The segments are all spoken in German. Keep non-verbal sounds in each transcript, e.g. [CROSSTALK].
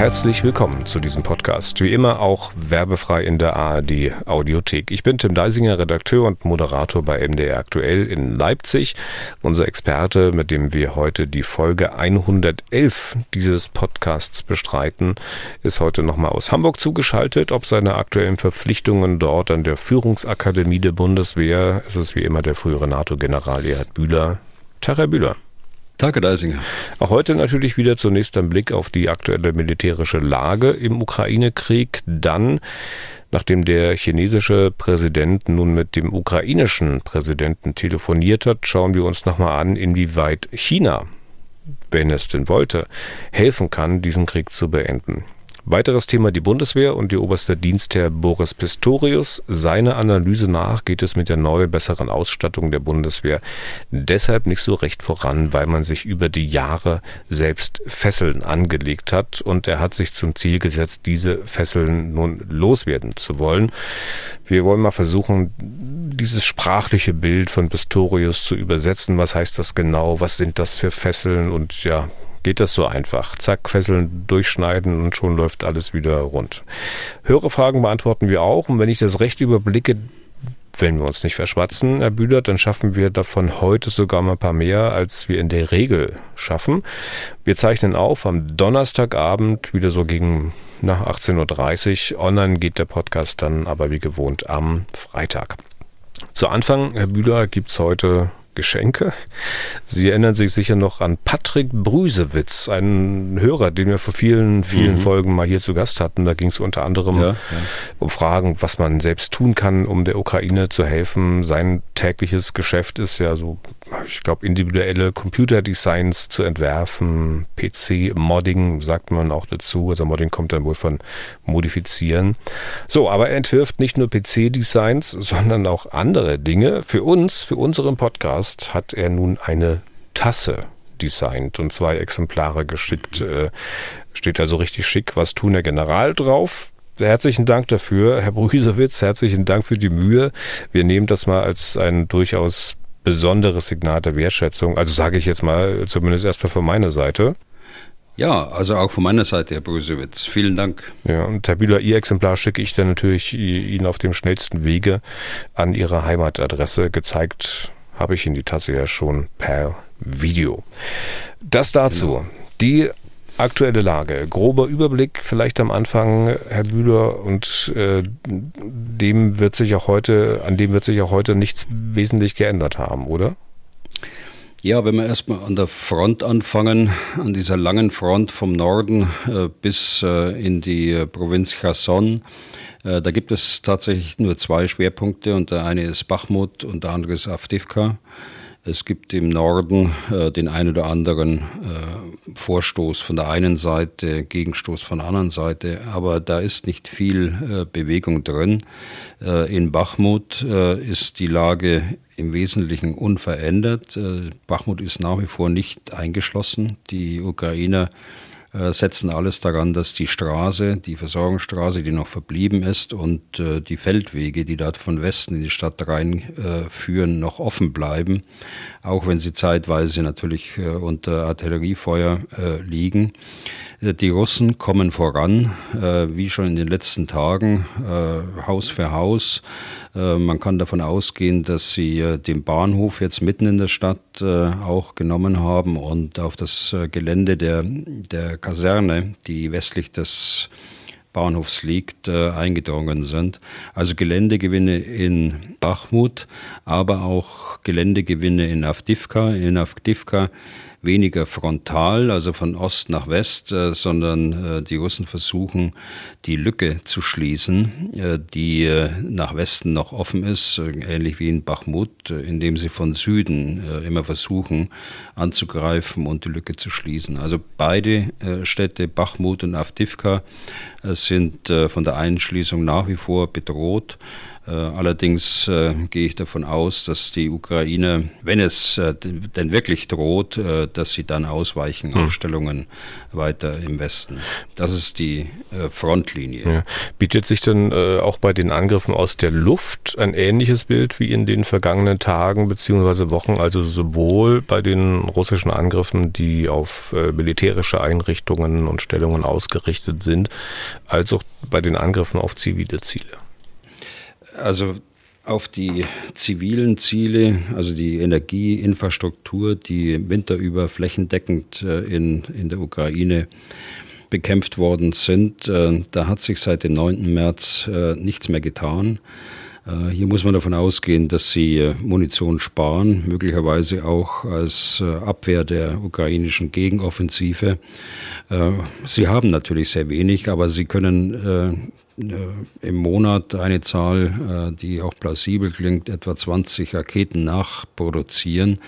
Herzlich willkommen zu diesem Podcast. Wie immer auch werbefrei in der ARD Audiothek. Ich bin Tim Deisinger, Redakteur und Moderator bei MDR Aktuell in Leipzig. Unser Experte, mit dem wir heute die Folge 111 dieses Podcasts bestreiten, ist heute nochmal aus Hamburg zugeschaltet. Ob seine aktuellen Verpflichtungen dort an der Führungsakademie der Bundeswehr ist es wie immer der frühere NATO-General Erhard Bühler. Tag, Herr Bühler. Danke, Deisinger. Auch heute natürlich wieder zunächst ein Blick auf die aktuelle militärische Lage im Ukraine-Krieg. Dann, nachdem der chinesische Präsident nun mit dem ukrainischen Präsidenten telefoniert hat, schauen wir uns nochmal an, inwieweit China, wenn es denn wollte, helfen kann, diesen Krieg zu beenden. Weiteres Thema die Bundeswehr und die oberste Dienstherr Boris Pistorius. Seine Analyse nach geht es mit der neu besseren Ausstattung der Bundeswehr deshalb nicht so recht voran, weil man sich über die Jahre selbst Fesseln angelegt hat und er hat sich zum Ziel gesetzt, diese Fesseln nun loswerden zu wollen. Wir wollen mal versuchen, dieses sprachliche Bild von Pistorius zu übersetzen. Was heißt das genau? Was sind das für Fesseln? Und ja, geht das so einfach. Zack, Fesseln durchschneiden und schon läuft alles wieder rund. Höhere Fragen beantworten wir auch und wenn ich das recht überblicke, wenn wir uns nicht verschwatzen, Herr Bühler, dann schaffen wir davon heute sogar mal ein paar mehr, als wir in der Regel schaffen. Wir zeichnen auf am Donnerstagabend, wieder so gegen nach 18.30 Uhr. Online geht der Podcast dann aber wie gewohnt am Freitag. Zu Anfang, Herr Bühler, gibt's heute Geschenke. Sie erinnern sich sicher noch an Patrick Brüsewitz, einen Hörer, den wir vor vielen, vielen mhm. Folgen mal hier zu Gast hatten. Da ging es unter anderem ja, ja. um Fragen, was man selbst tun kann, um der Ukraine zu helfen. Sein tägliches Geschäft ist ja so, ich glaube, individuelle Computerdesigns zu entwerfen. PC-Modding sagt man auch dazu. Also Modding kommt dann wohl von modifizieren. So, aber er entwirft nicht nur PC-Designs, sondern auch andere Dinge. Für uns, für unseren Podcast Podcast hat er nun eine Tasse designt und zwei Exemplare geschickt. Äh, steht also richtig schick, was tun der General drauf. Herzlichen Dank dafür, [LAUGHS] Herr Brüsewitz, herzlichen Dank für die Mühe. Wir nehmen das mal als ein durchaus besonderes Signal der Wertschätzung. Also sage ich jetzt mal, zumindest erstmal von meiner Seite. Ja, also auch von meiner Seite, Herr Brüsewitz. Vielen Dank. Ja, und Herr Bühler, Ihr Exemplar schicke ich dann natürlich Ihnen auf dem schnellsten Wege an Ihre Heimatadresse. Gezeigt habe ich in die Tasse ja schon per Video. Das dazu. Genau. Die aktuelle Lage. Grober Überblick vielleicht am Anfang, Herr Bühler, und äh, dem wird sich auch heute, an dem wird sich auch heute nichts wesentlich geändert haben, oder? Ja, wenn wir erstmal an der Front anfangen, an dieser langen Front vom Norden äh, bis äh, in die äh, Provinz Cherson, äh, da gibt es tatsächlich nur zwei Schwerpunkte und der eine ist Bachmut und der andere ist Avdivka. Es gibt im Norden äh, den einen oder anderen äh, Vorstoß von der einen Seite, Gegenstoß von der anderen Seite, aber da ist nicht viel äh, Bewegung drin. Äh, in Bachmut äh, ist die Lage im Wesentlichen unverändert. Bachmut ist nach wie vor nicht eingeschlossen. Die Ukrainer setzen alles daran, dass die Straße, die Versorgungsstraße, die noch verblieben ist und äh, die Feldwege, die dort von Westen in die Stadt reinführen, äh, noch offen bleiben, auch wenn sie zeitweise natürlich äh, unter Artilleriefeuer äh, liegen. Äh, die Russen kommen voran, wie schon in den letzten Tagen, Haus für Haus. Man kann davon ausgehen, dass sie den Bahnhof jetzt mitten in der Stadt auch genommen haben und auf das Gelände der, der Kaserne, die westlich des Bahnhofs liegt, äh, eingedrungen sind. Also Geländegewinne in Bachmut, aber auch Geländegewinne in Avdivka. In Avdivka weniger frontal, also von Ost nach West, äh, sondern äh, die Russen versuchen, die Lücke zu schließen, äh, die nach Westen noch offen ist, äh, ähnlich wie in Bachmut, indem sie von Süden immer versuchen anzugreifen und die Lücke zu schließen. Also beide Städte, Bachmut und Avdivka, sind von der Einschließung nach wie vor bedroht. Allerdings gehe ich davon aus, dass die Ukraine, wenn es denn wirklich droht, dass sie dann ausweichen hm. auf Stellungen weiter im Westen. Das ist die Frontlinie. Ja. Bietet sich denn auch bei den Angriffen aus der Luft ein ähnliches Bild wie in den vergangenen Tagen bzw. Wochen, also sowohl bei den russischen Angriffen, die auf militärische Einrichtungen und Stellungen ausgerichtet sind, als auch bei den Angriffen auf zivile Ziele? Also auf die zivilen Ziele, also die Energieinfrastruktur, die winterüber flächendeckend äh, in, in der Ukraine bekämpft worden sind, äh, da hat sich seit dem 9. März äh, nichts mehr getan. Hier muss man davon ausgehen, dass sie Munition sparen, möglicherweise auch als Abwehr der ukrainischen Gegenoffensive. Sie haben natürlich sehr wenig, aber sie können im Monat eine Zahl, die auch plausibel klingt, etwa 20 Raketen nachproduzieren.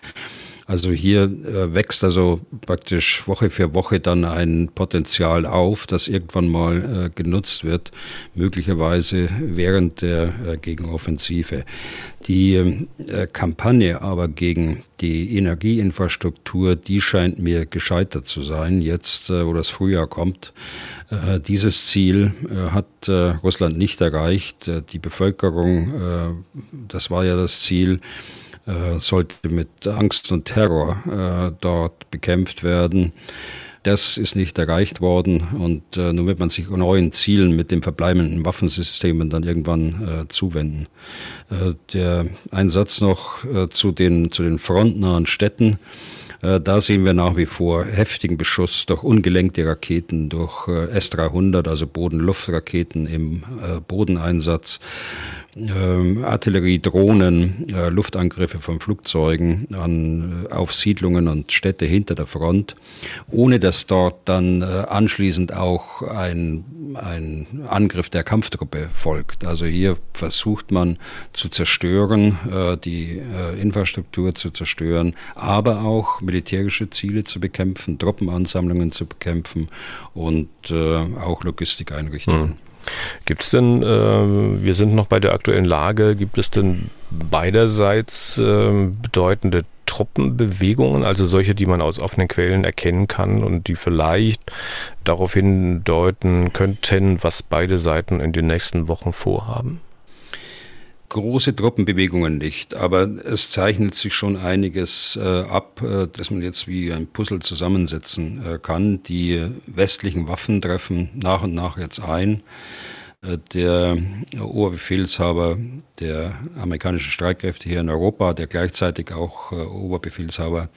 Also hier äh, wächst also praktisch Woche für Woche dann ein Potenzial auf, das irgendwann mal äh, genutzt wird, möglicherweise während der äh, Gegenoffensive. Die äh, Kampagne aber gegen die Energieinfrastruktur, die scheint mir gescheitert zu sein, jetzt äh, wo das Frühjahr kommt. Äh, dieses Ziel hat Russland nicht erreicht. Die Bevölkerung, das war ja das Ziel, sollte mit Angst und Terror äh, dort bekämpft werden. Das ist nicht erreicht worden und äh, nun wird man sich neuen Zielen mit den verbleibenden Waffensystemen dann irgendwann äh, zuwenden. Äh, der Einsatz noch äh, zu, den, zu den frontnahen Städten. Äh, da sehen wir nach wie vor heftigen Beschuss durch ungelenkte Raketen, durch äh, S-300, also Boden-Luft-Raketen im äh, Bodeneinsatz äh, Artillerie, Drohnen, äh, Luftangriffe von Flugzeugen an, äh, auf Siedlungen und Städte hinter der Front, ohne dass dort dann äh, anschließend auch ein, ein Angriff der Kampftruppe folgt. Also hier versucht man zu zerstören, die Infrastruktur zu zerstören, aber auch militärische Ziele zu bekämpfen, Truppenansammlungen zu bekämpfen und auch Logistikeinrichtungen. Mhm. Gibt es denn, äh, wir sind noch bei der aktuellen Lage, gibt es denn beiderseits äh, bedeutende Truppenbewegungen, also solche, die man aus offenen Quellen erkennen kann und die vielleicht darauf hindeuten könnten, was beide Seiten in den nächsten Wochen vorhaben? Große Truppenbewegungen nicht, aber es zeichnet sich schon einiges äh, ab, äh, dass man jetzt wie ein Puzzle zusammensetzen äh, kann. Die westlichen Waffen treffen nach und nach jetzt ein. Äh, der Oberbefehlshaber der amerikanischen Streitkräfte hier in Europa, der gleichzeitig auch äh, Oberbefehlshaber,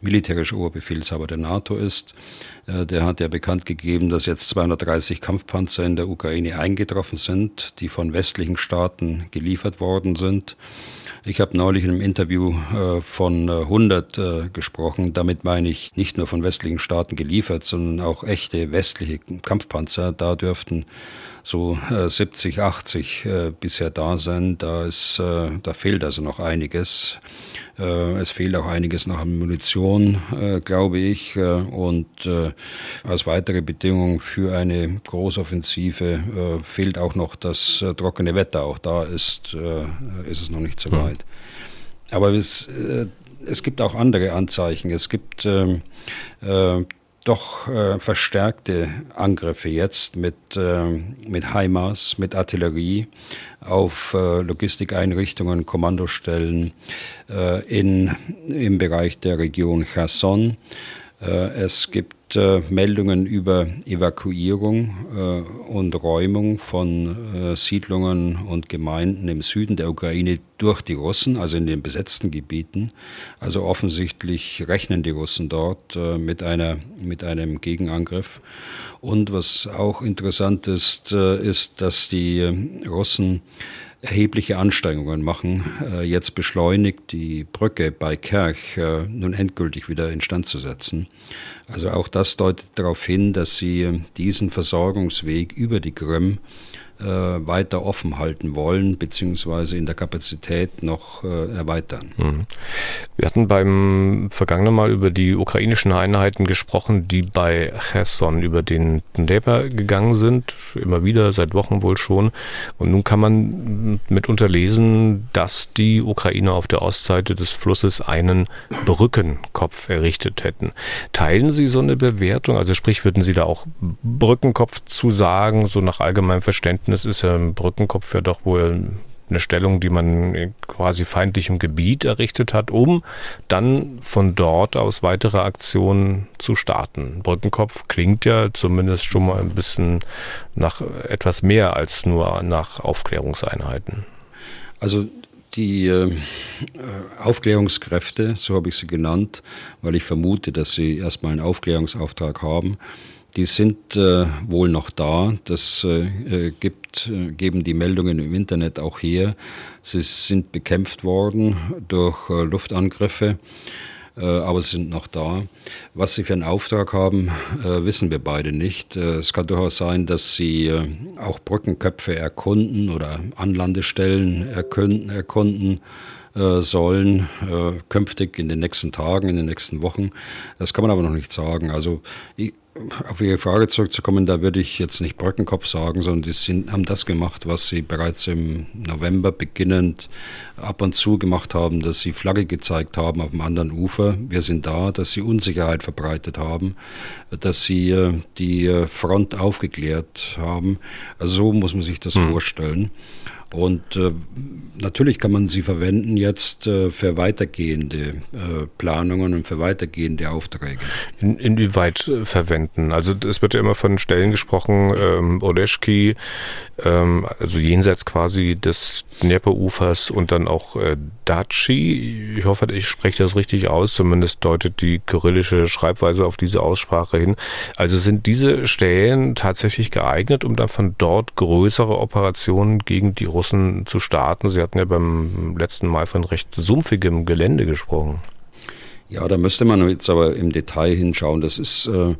militärischer Oberbefehlshaber der NATO ist, äh, der hat ja bekannt gegeben, dass jetzt 230 Kampfpanzer in der Ukraine eingetroffen sind, die von westlichen Staaten geliefert worden sind. Ich habe neulich in einem Interview äh, von 100 äh, gesprochen. Damit meine ich nicht nur von westlichen Staaten geliefert, sondern auch echte westliche Kampfpanzer. Da dürften so 70, 80 bisher da sein. Da, ist, da fehlt also noch einiges. Äh, es fehlt auch einiges noch an Munition, äh, glaube ich. Äh, und als weitere Bedingung für eine Großoffensive fehlt auch noch das trockene Wetter. Auch da ist, ist es noch nicht so hm. weit. Aber es, es gibt auch andere Anzeichen. Es gibt ähm, doch äh, verstärkte Angriffe jetzt mit, äh, mit HIMARS, mit Artillerie auf äh, Logistikeinrichtungen, Kommandostellen äh, in, im Bereich der Region Cherson. Äh, es gibt äh, Meldungen über Evakuierung äh, und Räumung von äh, Siedlungen und Gemeinden im Süden der Ukraine durch die Russen, also in den besetzten Gebieten. Also offensichtlich rechnen die Russen dort äh, mit, einer, mit einem Gegenangriff. Und was auch interessant ist, äh, ist, dass die äh, Russen erhebliche Anstrengungen machen, jetzt beschleunigt die Brücke bei Kerch nun endgültig wieder instand zu setzen. Also auch das deutet darauf hin, dass sie diesen Versorgungsweg über die Krim äh, weiter offen halten wollen, beziehungsweise in der Kapazität noch äh, erweitern. Mhm. Wir hatten beim vergangenen Mal über die ukrainischen Einheiten gesprochen, die bei Cherson über den Dnepr gegangen sind, immer wieder, seit Wochen wohl schon. Und nun kann man mitunter lesen, dass die Ukrainer auf der Ostseite des Flusses einen Brückenkopf errichtet hätten. Teilen Sie so eine Bewertung? Also sprich, würden Sie da auch Brückenkopf zu sagen, so nach allgemeinem Verständnis ist ja ein Brückenkopf ja doch wohl eine Stellung, die man quasi feindlichem Gebiet errichtet hat, um dann von dort aus weitere Aktionen zu starten. Brückenkopf klingt ja zumindest schon mal ein bisschen nach etwas mehr als nur nach Aufklärungseinheiten. Also die äh, Aufklärungskräfte, so habe ich sie genannt, weil ich vermute, dass sie erstmal einen Aufklärungsauftrag haben, die sind äh, wohl noch da. Das äh, äh, gibt, äh, geben die Meldungen im Internet auch her. Sie sind bekämpft worden durch äh, Luftangriffe, äh, aber sie sind noch da. Was sie für einen Auftrag haben, wissen wir beide nicht. es kann durchaus sein, dass sie auch Brückenköpfe erkunden oder Anlandestellen erkunden. erkunden sollen, äh, künftig in den nächsten Tagen, in den nächsten Wochen. Das kann man aber noch nicht sagen. Also ich, auf Ihre Frage zurückzukommen, da würde ich jetzt nicht Brückenkopf sagen, sondern die sind, haben das gemacht, was sie bereits im November beginnend ab und zu gemacht haben, dass sie Flagge gezeigt haben auf dem anderen Ufer. Wir sind da, dass sie Unsicherheit verbreitet haben, dass sie äh, die äh, Front aufgeklärt haben. Also so muss man sich das hm. vorstellen. Und äh, natürlich kann man sie verwenden jetzt äh, für weitergehende äh, Planungen und für weitergehende Aufträge. In, inwieweit äh, verwenden? Also es wird ja immer von Stellen gesprochen, ähm, Oleschki, ähm, also jenseits quasi des Dnieper-Ufers und dann auch äh, Daci. Ich hoffe, ich spreche das richtig aus, zumindest deutet die kyrillische Schreibweise auf diese Aussprache hin. Also sind diese Stellen tatsächlich geeignet, um dann von dort größere Operationen gegen die Russen Russen zu starten. Sie hatten ja beim letzten Mal von recht sumpfigem Gelände gesprochen. Ja, da müsste man jetzt aber im Detail hinschauen. Das ist äh,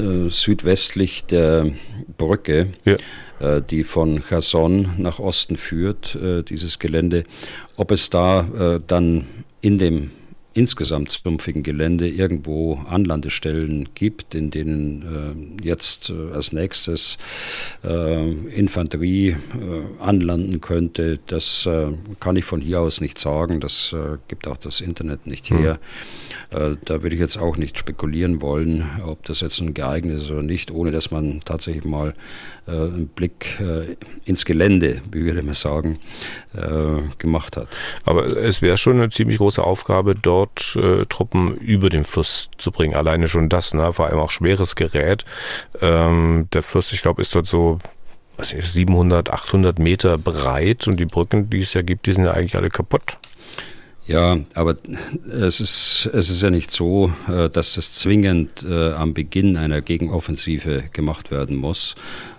äh, südwestlich der Brücke, ja. äh, die von Cherson nach Osten führt, äh, dieses Gelände. Ob es da äh, dann in dem insgesamt sumpfigen Gelände irgendwo Anlandestellen gibt, in denen äh, jetzt äh, als nächstes äh, Infanterie äh, anlanden könnte, das äh, kann ich von hier aus nicht sagen. Das äh, gibt auch das Internet nicht her. Mhm. da würde ich jetzt auch nicht spekulieren wollen, ob das jetzt ein geeignet ist oder nicht, ohne dass man tatsächlich mal einen Blick ins Gelände, wie würde man sagen, gemacht hat. Aber es wäre schon eine ziemlich große Aufgabe, dort Transporttruppen über den Fluss zu bringen. Alleine schon das, ne? vor allem auch schweres Gerät. Ähm, der Fluss, ich glaube, ist dort so was ist, 700, 800 Meter breit und die Brücken, die es ja gibt, die sind ja eigentlich alle kaputt. Ja, aber es ist, es ist ja nicht so, äh, dass das zwingend äh, am Beginn einer Gegenoffensive gemacht werden muss,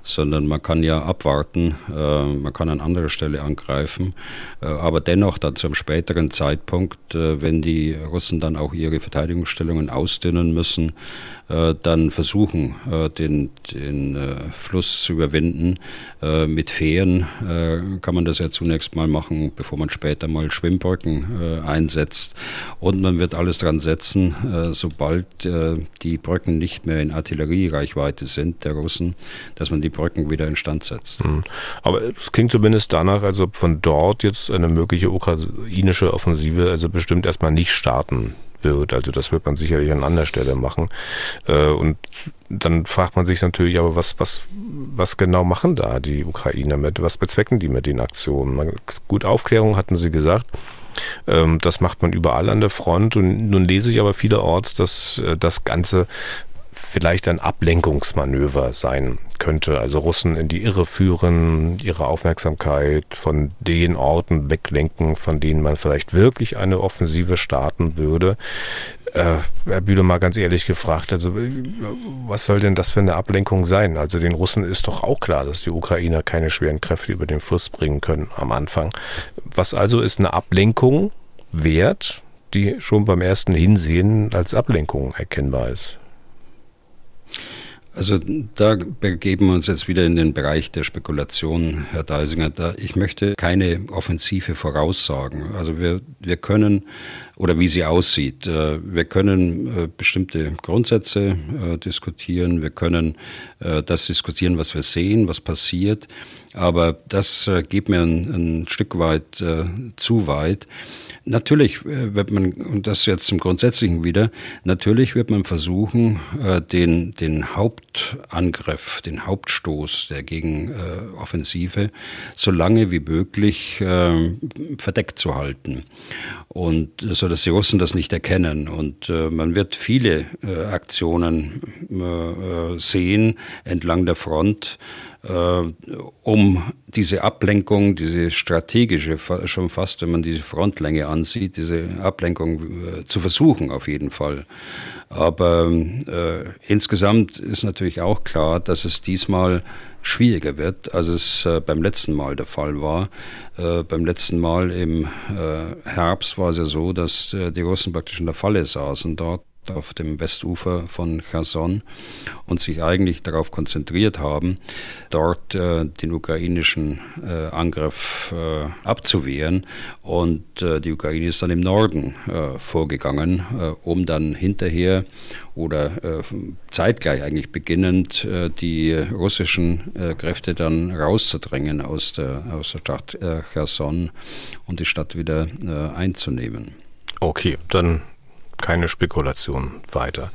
sondern man kann ja abwarten, äh, man kann an anderer Stelle angreifen, äh, aber dennoch dann zum späteren Zeitpunkt, äh, wenn die Russen dann auch ihre Verteidigungsstellungen ausdünnen müssen, dann versuchen, den, den Fluss zu überwinden. Mit Fähren kann man das ja zunächst mal machen, bevor man später mal Schwimmbrücken einsetzt. Und man wird alles dran setzen, sobald die Brücken nicht mehr in Artilleriereichweite sind der Russen, dass man die Brücken wieder instand setzt. Mhm. Aber es klingt zumindest danach, als ob von dort jetzt eine mögliche ukrainische Offensive also bestimmt erstmal nicht starten wird. Also das wird man sicherlich an anderer Stelle machen. Äh, und dann fragt man sich natürlich, aber was, was, was genau machen da die Ukrainer mit? Was bezwecken die mit den Aktionen? Gut, Aufklärung hatten sie gesagt. Ähm, das macht man überall an der Front. Und nun lese ich aber vielerorts, dass äh, das Ganze vielleicht ein Ablenkungsmanöver sein könnte. Also Russen in die Irre führen, ihre Aufmerksamkeit von den Orten weglenken, von denen man vielleicht wirklich eine Offensive starten würde. Äh, Herr Bühle mal ganz ehrlich gefragt, also was soll denn das für eine Ablenkung sein? Also den Russen ist doch auch klar, dass die Ukrainer keine schweren Kräfte über den Fluss bringen können am Anfang. Was also ist eine Ablenkung wert, die schon beim ersten Hinsehen als Ablenkung erkennbar ist? Also da begeben wir uns jetzt wieder in den Bereich der Spekulation, Herr Deisinger. Da, ich möchte keine Offensive voraussagen. Also wir, wir können, oder wie sie aussieht, äh, wir können äh, bestimmte Grundsätze äh, diskutieren, wir können das diskutieren, was wir sehen, was passiert, aber das geht mir ein, ein Stück weit zu weit. Natürlich äh, wird man, und das jetzt zum Grundsätzlichen wieder, natürlich wird man versuchen, äh, den, den Hauptangriff, den Hauptstoß der Gegenoffensive so lange wie möglich äh, verdeckt zu halten. Und so dass die Russen das nicht erkennen. Und man wird viele Aktionen sehen entlang der Front, um diese Ablenkung, diese strategische, schon fast, wenn man diese Frontlänge ansieht, diese Ablenkung äh, zu versuchen auf jeden Fall. Aber äh, insgesamt ist natürlich auch klar, dass es diesmal schwieriger wird, als es äh, beim letzten Mal der Fall war. Äh, beim letzten Mal im äh, Herbst war es ja so, dass äh, die Russen praktisch in der Falle saßen dort auf dem Westufer von Cherson und sich eigentlich darauf konzentriert haben, dort äh, den ukrainischen äh, Angriff äh, abzuwehren. Und äh, die Ukraine ist dann im Norden äh, vorgegangen, äh, um dann hinterher oder zeitgleich eigentlich beginnend die russischen Kräfte dann rauszudrängen aus der, aus der Stadt Cherson und die Stadt wieder einzunehmen. Okay, dann keine Spekulation weiter.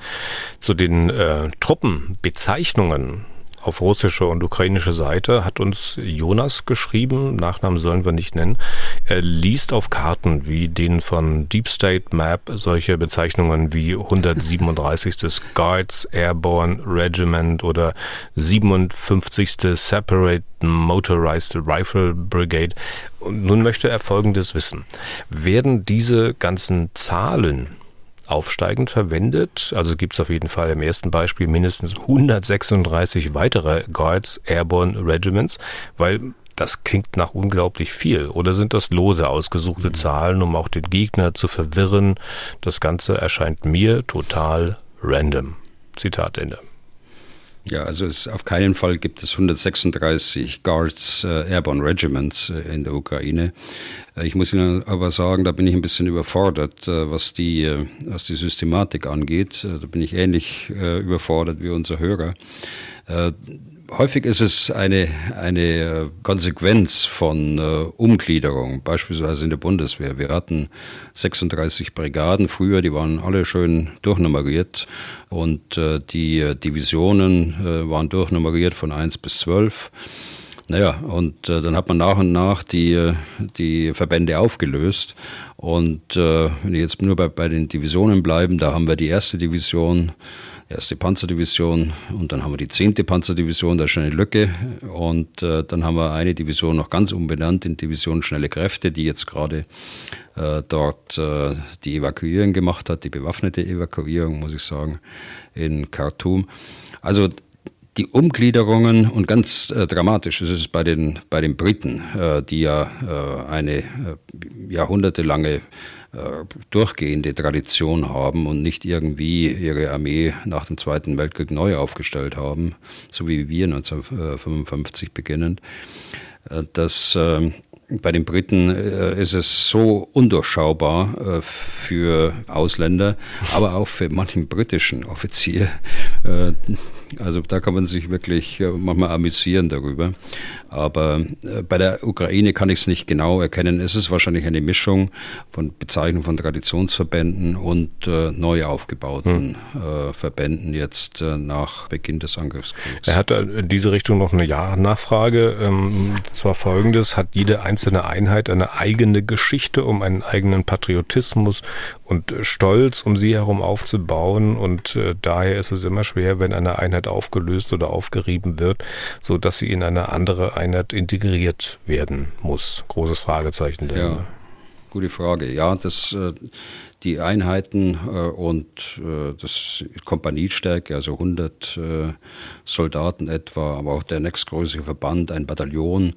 Zu den äh, Truppenbezeichnungen auf russische und ukrainische Seite hat uns Jonas geschrieben, Nachnamen sollen wir nicht nennen. Er liest auf Karten wie den von Deep State Map solche Bezeichnungen wie 137. [LAUGHS] Guards Airborne Regiment oder 57. Separate Motorized Rifle Brigade. Und nun möchte er Folgendes wissen. Werden diese ganzen Zahlen aufsteigend verwendet. Also gibt es auf jeden Fall im ersten Beispiel mindestens 136 weitere Guards Airborne Regiments, weil das klingt nach unglaublich viel. Oder sind das lose ausgesuchte mhm. Zahlen, um auch den Gegner zu verwirren? Das Ganze erscheint mir total random. Zitat Ende. Ja, also es, auf keinen Fall gibt es 136 Guards äh, Airborne Regiments äh, in der Ukraine. Äh, ich muss Ihnen aber sagen, da bin ich ein bisschen überfordert, äh, was die, äh, was die Systematik angeht. Äh, da bin ich ähnlich überfordert wie unser Hörer häufig ist es eine, eine äh, Konsequenz von äh, Umgliederung, beispielsweise in der Bundeswehr. Wir hatten 36 Brigaden früher, die waren alle schön durchnummeriert und äh, die äh, Divisionen äh, waren durchnummeriert von 1 bis 12. Naja, und äh, dann hat man nach und nach die, äh, die Verbände aufgelöst. Und äh, wenn wir jetzt nur bei, bei den Divisionen bleiben, da haben wir die erste Division, erste Panzerdivision und dann haben wir die zehnte Panzerdivision, da ist schon eine Lücke und äh, dann haben wir eine Division noch ganz umbenannt in Division Schnelle Kräfte, die jetzt gerade äh, dort äh, die Evakuierung gemacht hat, die bewaffnete Evakuierung, muss ich sagen, in Khartoum. Also die Umgliederungen und ganz äh, dramatisch ist es bei den, bei den Briten, äh, die ja äh, eine äh, jahrhundertelange äh, durchgehende Tradition haben und nicht irgendwie ihre Armee nach dem Zweiten Weltkrieg neu aufgestellt haben, so wie wir 1955 beginnend, äh, dass äh, bei den Briten ist es so undurchschaubar für Ausländer, aber auch für manchen britischen Offizier. Also da kann man sich wirklich manchmal amüsieren darüber. Aber äh, bei der Ukraine kann ich es nicht genau erkennen. Es ist wahrscheinlich eine Mischung von Bezeichnung von Traditionsverbänden und äh, neu aufgebauten hm. äh, Verbänden jetzt äh, nach Beginn des Angriffskriegs. Er hat in diese Richtung noch eine Ja-Nachfrage. Ähm, zwar folgendes, hat jede einzelne Einheit eine eigene Geschichte, um einen eigenen Patriotismus und Stolz um sie herum aufzubauen. Und äh, daher ist es immer schwer, wenn eine Einheit aufgelöst oder aufgerieben wird, so dass sie in eine andere Einheit integriert werden muss? Großes Fragezeichen. Ja, gute Frage. Ja, das, äh, die Einheiten und das Kompaniestärke, also 100 Soldaten etwa, aber auch der nächstgrößere Verband, ein Bataillon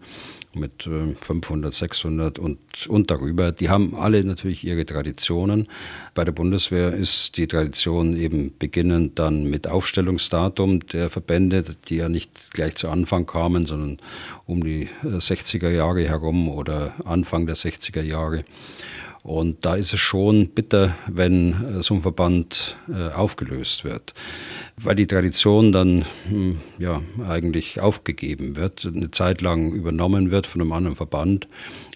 mit 500, 600 und, und darüber. Die haben alle natürlich ihre Traditionen. Bei der Bundeswehr ist die Tradition eben beginnend dann mit Aufstellungsdatum der Verbände, die ja nicht gleich zu Anfang kamen, sondern um die 60er Jahre herum oder Anfang der 60er Jahre. Und da ist es schon bitter, wenn äh, so ein Verband äh, aufgelöst wird, weil die Tradition dann hm, ja eigentlich aufgegeben wird, eine Zeit lang übernommen wird von einem anderen Verband,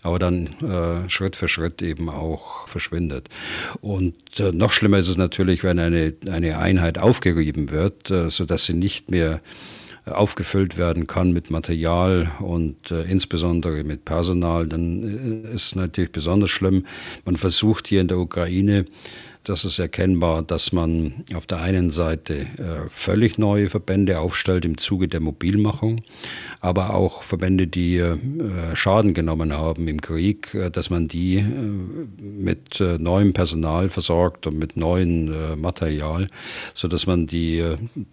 aber dann äh, Schritt für Schritt eben auch verschwindet. Und äh, noch schlimmer ist es natürlich, wenn eine, eine Einheit aufgerieben wird, äh, sodass sie nicht mehr aufgefüllt werden kann mit Material und äh, insbesondere mit Personal, dann äh, ist natürlich besonders schlimm. Man versucht hier in der Ukraine das ist erkennbar, dass man auf der einen Seite äh, völlig neue Verbände aufstellt im Zuge der Mobilmachung, aber auch Verbände, die äh, Schaden genommen haben im Krieg, äh, dass man die mit neuem Personal versorgt und mit neuem Material, sodass man die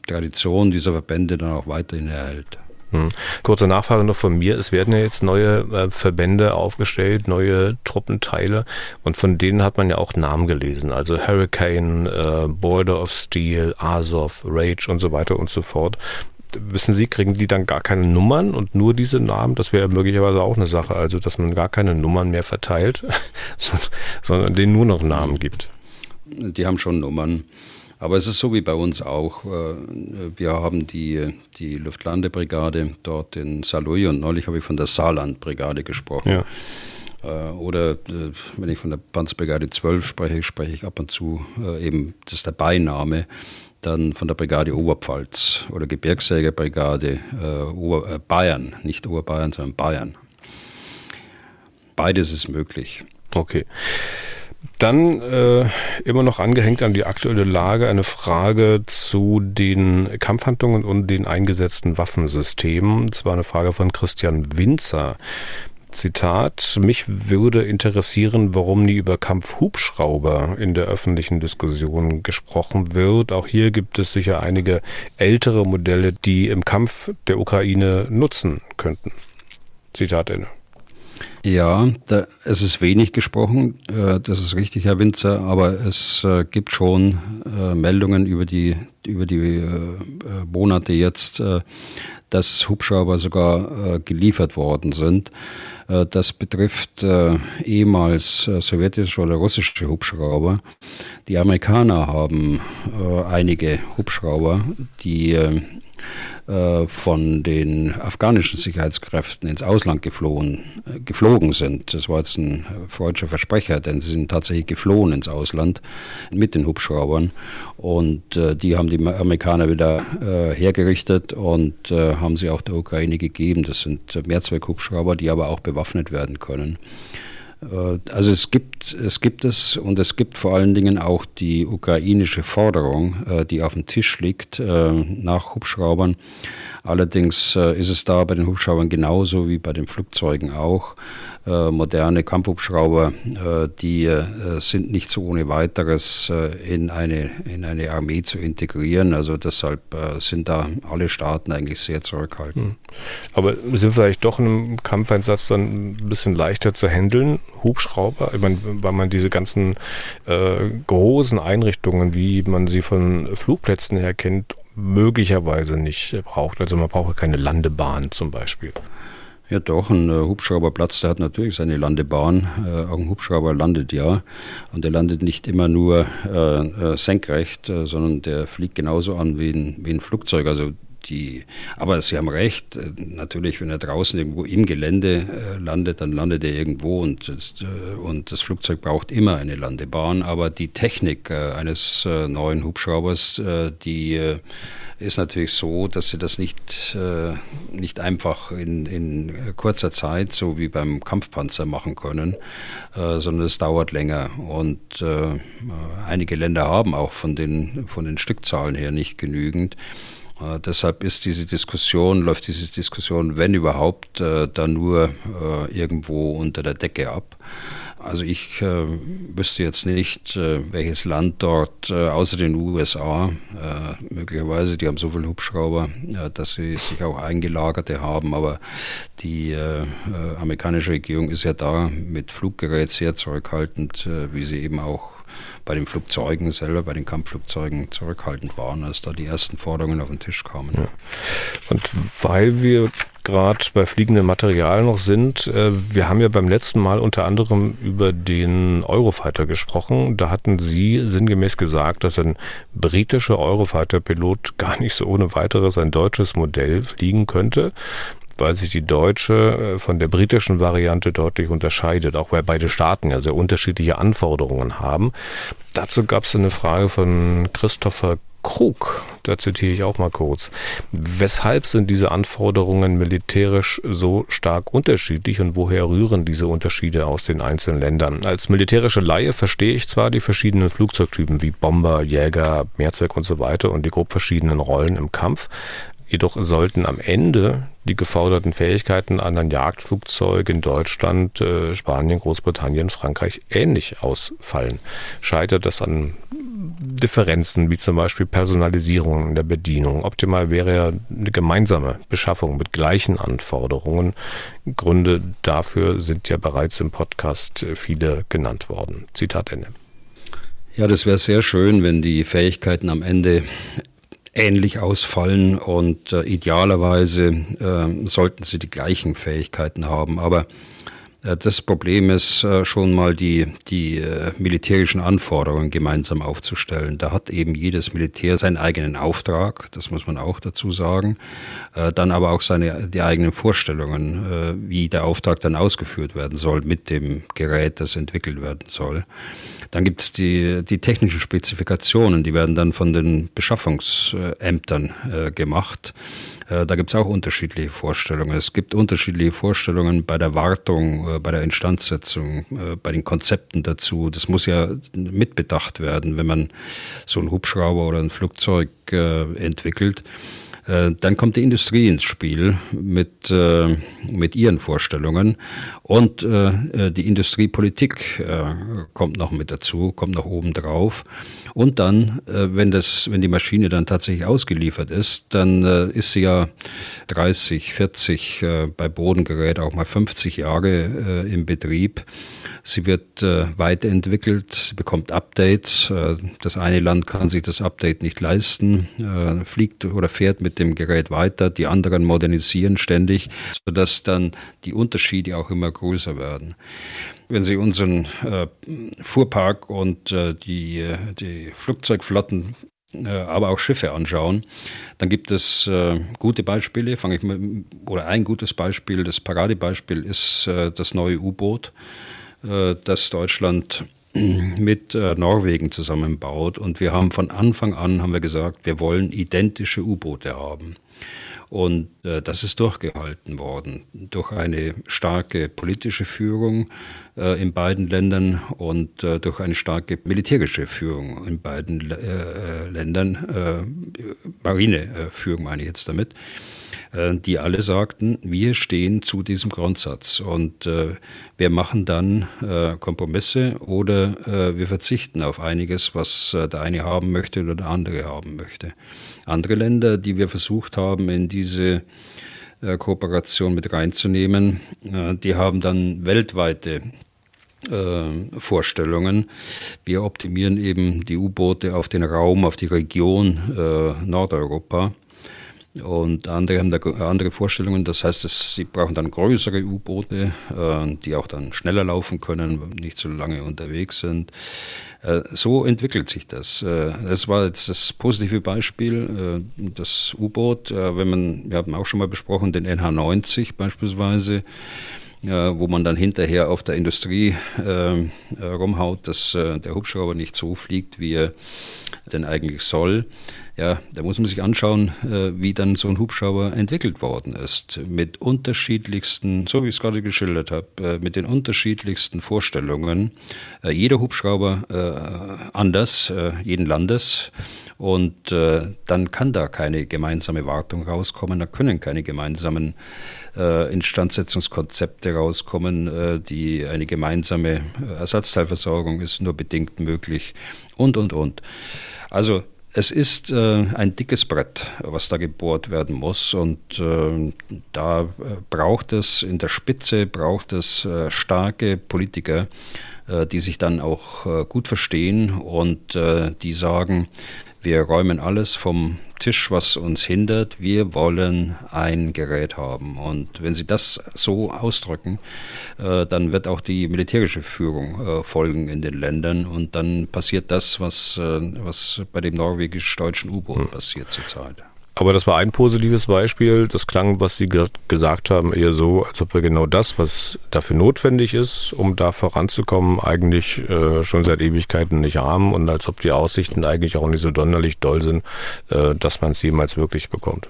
Tradition dieser Verbände dann auch weiterhin erhält. Hm. Kurze Nachfrage noch von mir. Es werden ja jetzt neue äh, Verbände aufgestellt, neue Truppenteile und von denen hat man ja auch Namen gelesen. Also Hurricane, äh, Border of Steel, Azov, Rage und so weiter und so fort. Wissen Sie, kriegen die dann gar keine Nummern und nur diese Namen? Das wäre möglicherweise auch eine Sache, also dass man gar keine Nummern mehr verteilt, [LAUGHS] sondern denen nur noch Namen gibt. Die haben schon Nummern. Aber es ist so wie bei uns auch. Äh, wir haben die, die Luftlandebrigade dort in Saarlouis und neulich habe ich von der Saarlandbrigade gesprochen. Ja. Äh, oder äh, wenn ich von der Panzerbrigade 12 spreche, spreche ich ab und zu eben, das ist der Beiname, dann von der Brigade Oberpfalz oder Gebirgsjägerbrigade Ober, Bayern, nicht Oberbayern, sondern Bayern. Beides ist möglich. Okay. Dann äh, immer noch angehängt an die aktuelle Lage eine Frage zu den Kampfhandlungen und den eingesetzten Waffensystemen. Das war eine Frage von Christian Winzer. Zitat, mich würde interessieren, warum nie über Kampfhubschrauber in der öffentlichen Diskussion gesprochen wird. Auch hier gibt es sicher einige ältere Modelle, die im Kampf der Ukraine nutzen könnten. Zitat Ende. Ja, da, es ist wenig gesprochen, äh, das ist richtig, Herr Winzer, aber es äh, gibt schon äh, Meldungen über die, über die äh, äh, Monate jetzt, äh, dass Hubschrauber sogar geliefert worden sind. Das betrifft ehemals sowjetische oder russische Hubschrauber. Die Amerikaner haben einige Hubschrauber, die äh, von den afghanischen Sicherheitskräften ins Ausland geflohen, äh, geflogen sind. Das war jetzt ein freudscher Versprecher, denn sie sind tatsächlich geflohen ins Ausland mit den Hubschraubern. Und äh, die haben die Amerikaner wieder äh, hergerichtet und äh, haben sie auch der Ukraine gegeben. Das sind Mehrzweckhubschrauber, die aber auch bewaffnet werden können. Äh, also es gibt, es gibt es und es gibt vor allen Dingen auch die ukrainische Forderung, äh, die auf dem Tisch liegt äh, nach Hubschraubern. Allerdings ist es da bei den Hubschraubern genauso wie bei den Flugzeugen auch. Äh, moderne Kampfhubschrauber, äh, die äh, sind nicht so ohne weiteres in, eine, in eine Armee zu integrieren. Also deshalb sind da alle Staaten eigentlich sehr zurückhaltend. Hm. Aber sind vielleicht doch im Kampfeinsatz dann ein bisschen leichter zu handeln? Hubschrauber, ich meine, weil man diese ganzen äh, großen Einrichtungen, wie man sie von Flugplätzen her kennt, möglicherweise nicht braucht. Also man braucht keine Landebahn zum Beispiel. Ja, doch, ein äh, Hubschrauberplatz, der hat natürlich seine Landebahn. Äh, auch ein Hubschrauber landet ja. Und der landet nicht immer nur äh, senkrecht, sondern der fliegt genauso an wie ein, wie ein Flugzeug. Also die, aber Sie haben recht, äh, natürlich, wenn er draußen irgendwo im Gelände äh, landet, dann landet er irgendwo und, äh, und das Flugzeug braucht immer eine Landebahn. Aber die Technik eines neuen Hubschraubers, die ist natürlich so, dass Sie das nicht, nicht einfach in, in kurzer Zeit, so wie beim Kampfpanzer, machen können, sondern es dauert länger. Und einige Länder haben auch von den, von den Stückzahlen her nicht genügend. Äh, deshalb ist diese Diskussion, läuft diese Diskussion, wenn überhaupt, äh, dann nur äh, irgendwo unter der Decke ab. Also ich äh, wüsste jetzt nicht, äh, welches Land dort äh, außer den USA möglicherweise, die haben so viele Hubschrauber, dass sie sich auch eingelagerte haben, aber die amerikanische Regierung ist ja da mit Fluggerät sehr zurückhaltend, wie sie eben auch bei den Flugzeugen selber, bei den Kampfflugzeugen zurückhaltend waren, als da die ersten Forderungen auf den Tisch kamen. Ja. Und weil wir gerade bei fliegendem Material noch sind, äh, wir haben ja beim letzten Mal unter anderem über den Eurofighter gesprochen. Da hatten Sie sinngemäß gesagt, dass ein britischer Eurofighter-Pilot gar nicht so ohne weiteres ein deutsches Modell fliegen könnte weil sich die deutsche äh, von der britischen Variante deutlich unterscheidet, auch weil beide Staaten ja sehr unterschiedliche Anforderungen haben. Dazu gab es eine Frage von Christopher Krug, da zitiere ich auch mal kurz. Weshalb sind diese Anforderungen militärisch so stark unterschiedlich und woher rühren diese Unterschiede aus den einzelnen Ländern? Als militärische Laie verstehe ich zwar die verschiedenen Flugzeugtypen wie Bomber, Jäger, Mehrzweck und so weiter und die grob verschiedenen Rollen im Kampf, Jedoch sollten am Ende die geforderten Fähigkeiten an ein Jagdflugzeug in Deutschland, äh, Spanien, Großbritannien, Frankreich ähnlich ausfallen. Scheitert das an Differenzen wie zum Beispiel Personalisierung in der Bedienung? Optimal wäre ja eine gemeinsame Beschaffung mit gleichen Anforderungen. Gründe dafür sind ja bereits im Podcast viele genannt worden. Zitat Ende. Ja, das wäre sehr schön, wenn die Fähigkeiten am Ende ähnlich ausfallen und äh, idealerweise äh, sollten sie die gleichen Fähigkeiten haben. Aber äh, das Problem ist äh, schon mal die, die äh, militärischen Anforderungen gemeinsam aufzustellen. Da hat eben jedes Militär seinen eigenen Auftrag, das muss man auch dazu sagen, dann aber auch seine, die eigenen Vorstellungen, wie der Auftrag dann ausgeführt werden soll mit dem Gerät, das entwickelt werden soll. Dann gibt es die, die technischen Spezifikationen, die werden dann von den Beschaffungsämtern äh, gemacht. Äh, da gibt es auch unterschiedliche Vorstellungen. Es gibt unterschiedliche Vorstellungen bei der Wartung, äh, bei der Instandsetzung, äh, bei den Konzepten dazu. Das muss ja mitbedacht werden, wenn man so einen Hubschrauber oder ein Flugzeug äh, entwickelt. Äh, dann kommt die Industrie ins Spiel mit, äh, mit ihren Vorstellungen und äh, die Industriepolitik kommt noch mit dazu, kommt noch oben drauf. Und dann, wenn, das, wenn die Maschine dann tatsächlich ausgeliefert ist, dann ist sie ja 30, 40, bei Bodengerät auch mal 50 Jahre im Betrieb. Sie wird äh, weiterentwickelt, sie bekommt Updates. Äh, das eine Land kann sich das Update nicht leisten, äh, fliegt oder fährt mit dem Gerät weiter. Die anderen modernisieren ständig, sodass dann die Unterschiede auch immer größer werden. Wenn Sie unseren äh, Fuhrpark und äh, die, äh, die Flugzeugflotten aber auch Schiffe anschauen, dann gibt es äh, gute Beispiele. Fange ich mal, oder ein gutes Beispiel, das Paradebeispiel ist äh, das neue U-Boot. Äh, dass Deutschland [CLEARS THROAT] mit äh, Norwegen zusammenbaut. Und wir haben von Anfang an haben wir gesagt, wir wollen identische U-Boote haben. Und äh, das ist durchgehalten worden durch eine starke politische Führung äh, in beiden Ländern und äh, durch eine starke militärische Führung in beiden äh, Ländern, Marineführung meine ich jetzt damit. Äh, die alle sagten, wir stehen zu diesem Grundsatz und äh, wir machen dann äh, Kompromisse oder äh, wir verzichten auf einiges, was äh, der eine haben möchte oder der andere haben möchte. Andere Länder, die wir versucht haben, in diese äh, Kooperation mit reinzunehmen, die haben dann weltweite Vorstellungen. Wir optimieren eben die U-Boote auf den Raum, auf die Region Nordeuropa und andere haben da andere Vorstellungen. Das heißt, dass sie brauchen dann größere U-Boote, äh, die auch dann schneller laufen können, nicht so lange unterwegs sind. Äh, so entwickelt sich das. Äh, das war jetzt das positive Beispiel, äh, das U-Boot. Äh, wenn man, wir haben auch schon mal besprochen, den NH90 beispielsweise wo man dann hinterher auf der Industrie äh, rumhaut, dass äh, der Hubschrauber nicht so fliegt, wie er denn eigentlich soll. Ja, da muss man sich anschauen, äh, wie dann so ein Hubschrauber entwickelt worden ist. Mit unterschiedlichsten, so wie ich es gerade geschildert habe, äh, mit den unterschiedlichsten Vorstellungen. Äh, jeder Hubschrauber anders, jeden Landes. Und dann kann da keine gemeinsame Wartung rauskommen, da können keine gemeinsamen Instandsetzungskonzepte rauskommen. Die, eine gemeinsame Ersatzteilversorgung ist nur bedingt möglich und, und, und. Also es ist äh, ein dickes Brett, was da gebohrt werden muss. Und äh, da äh, braucht es in der Spitze, braucht es äh, starke Politiker, äh, die sich dann auch äh, gut verstehen und die sagen, wir räumen alles vom Tisch, was uns hindert. Wir wollen ein Gerät haben. Und wenn Sie das so ausdrücken, äh, dann wird auch die militärische Führung äh, folgen in den Ländern. Und dann passiert das, was, äh, was bei dem norwegisch-deutschen U-Boot hm. passiert zurzeit. Aber das war ein positives Beispiel. Das klang, was Sie ge gesagt haben, eher so, als ob wir genau das, was dafür notwendig ist, um da voranzukommen, eigentlich äh, schon seit Ewigkeiten nicht haben und als ob die Aussichten eigentlich auch nicht so donnerlich doll sind, äh, dass man es jemals wirklich bekommt.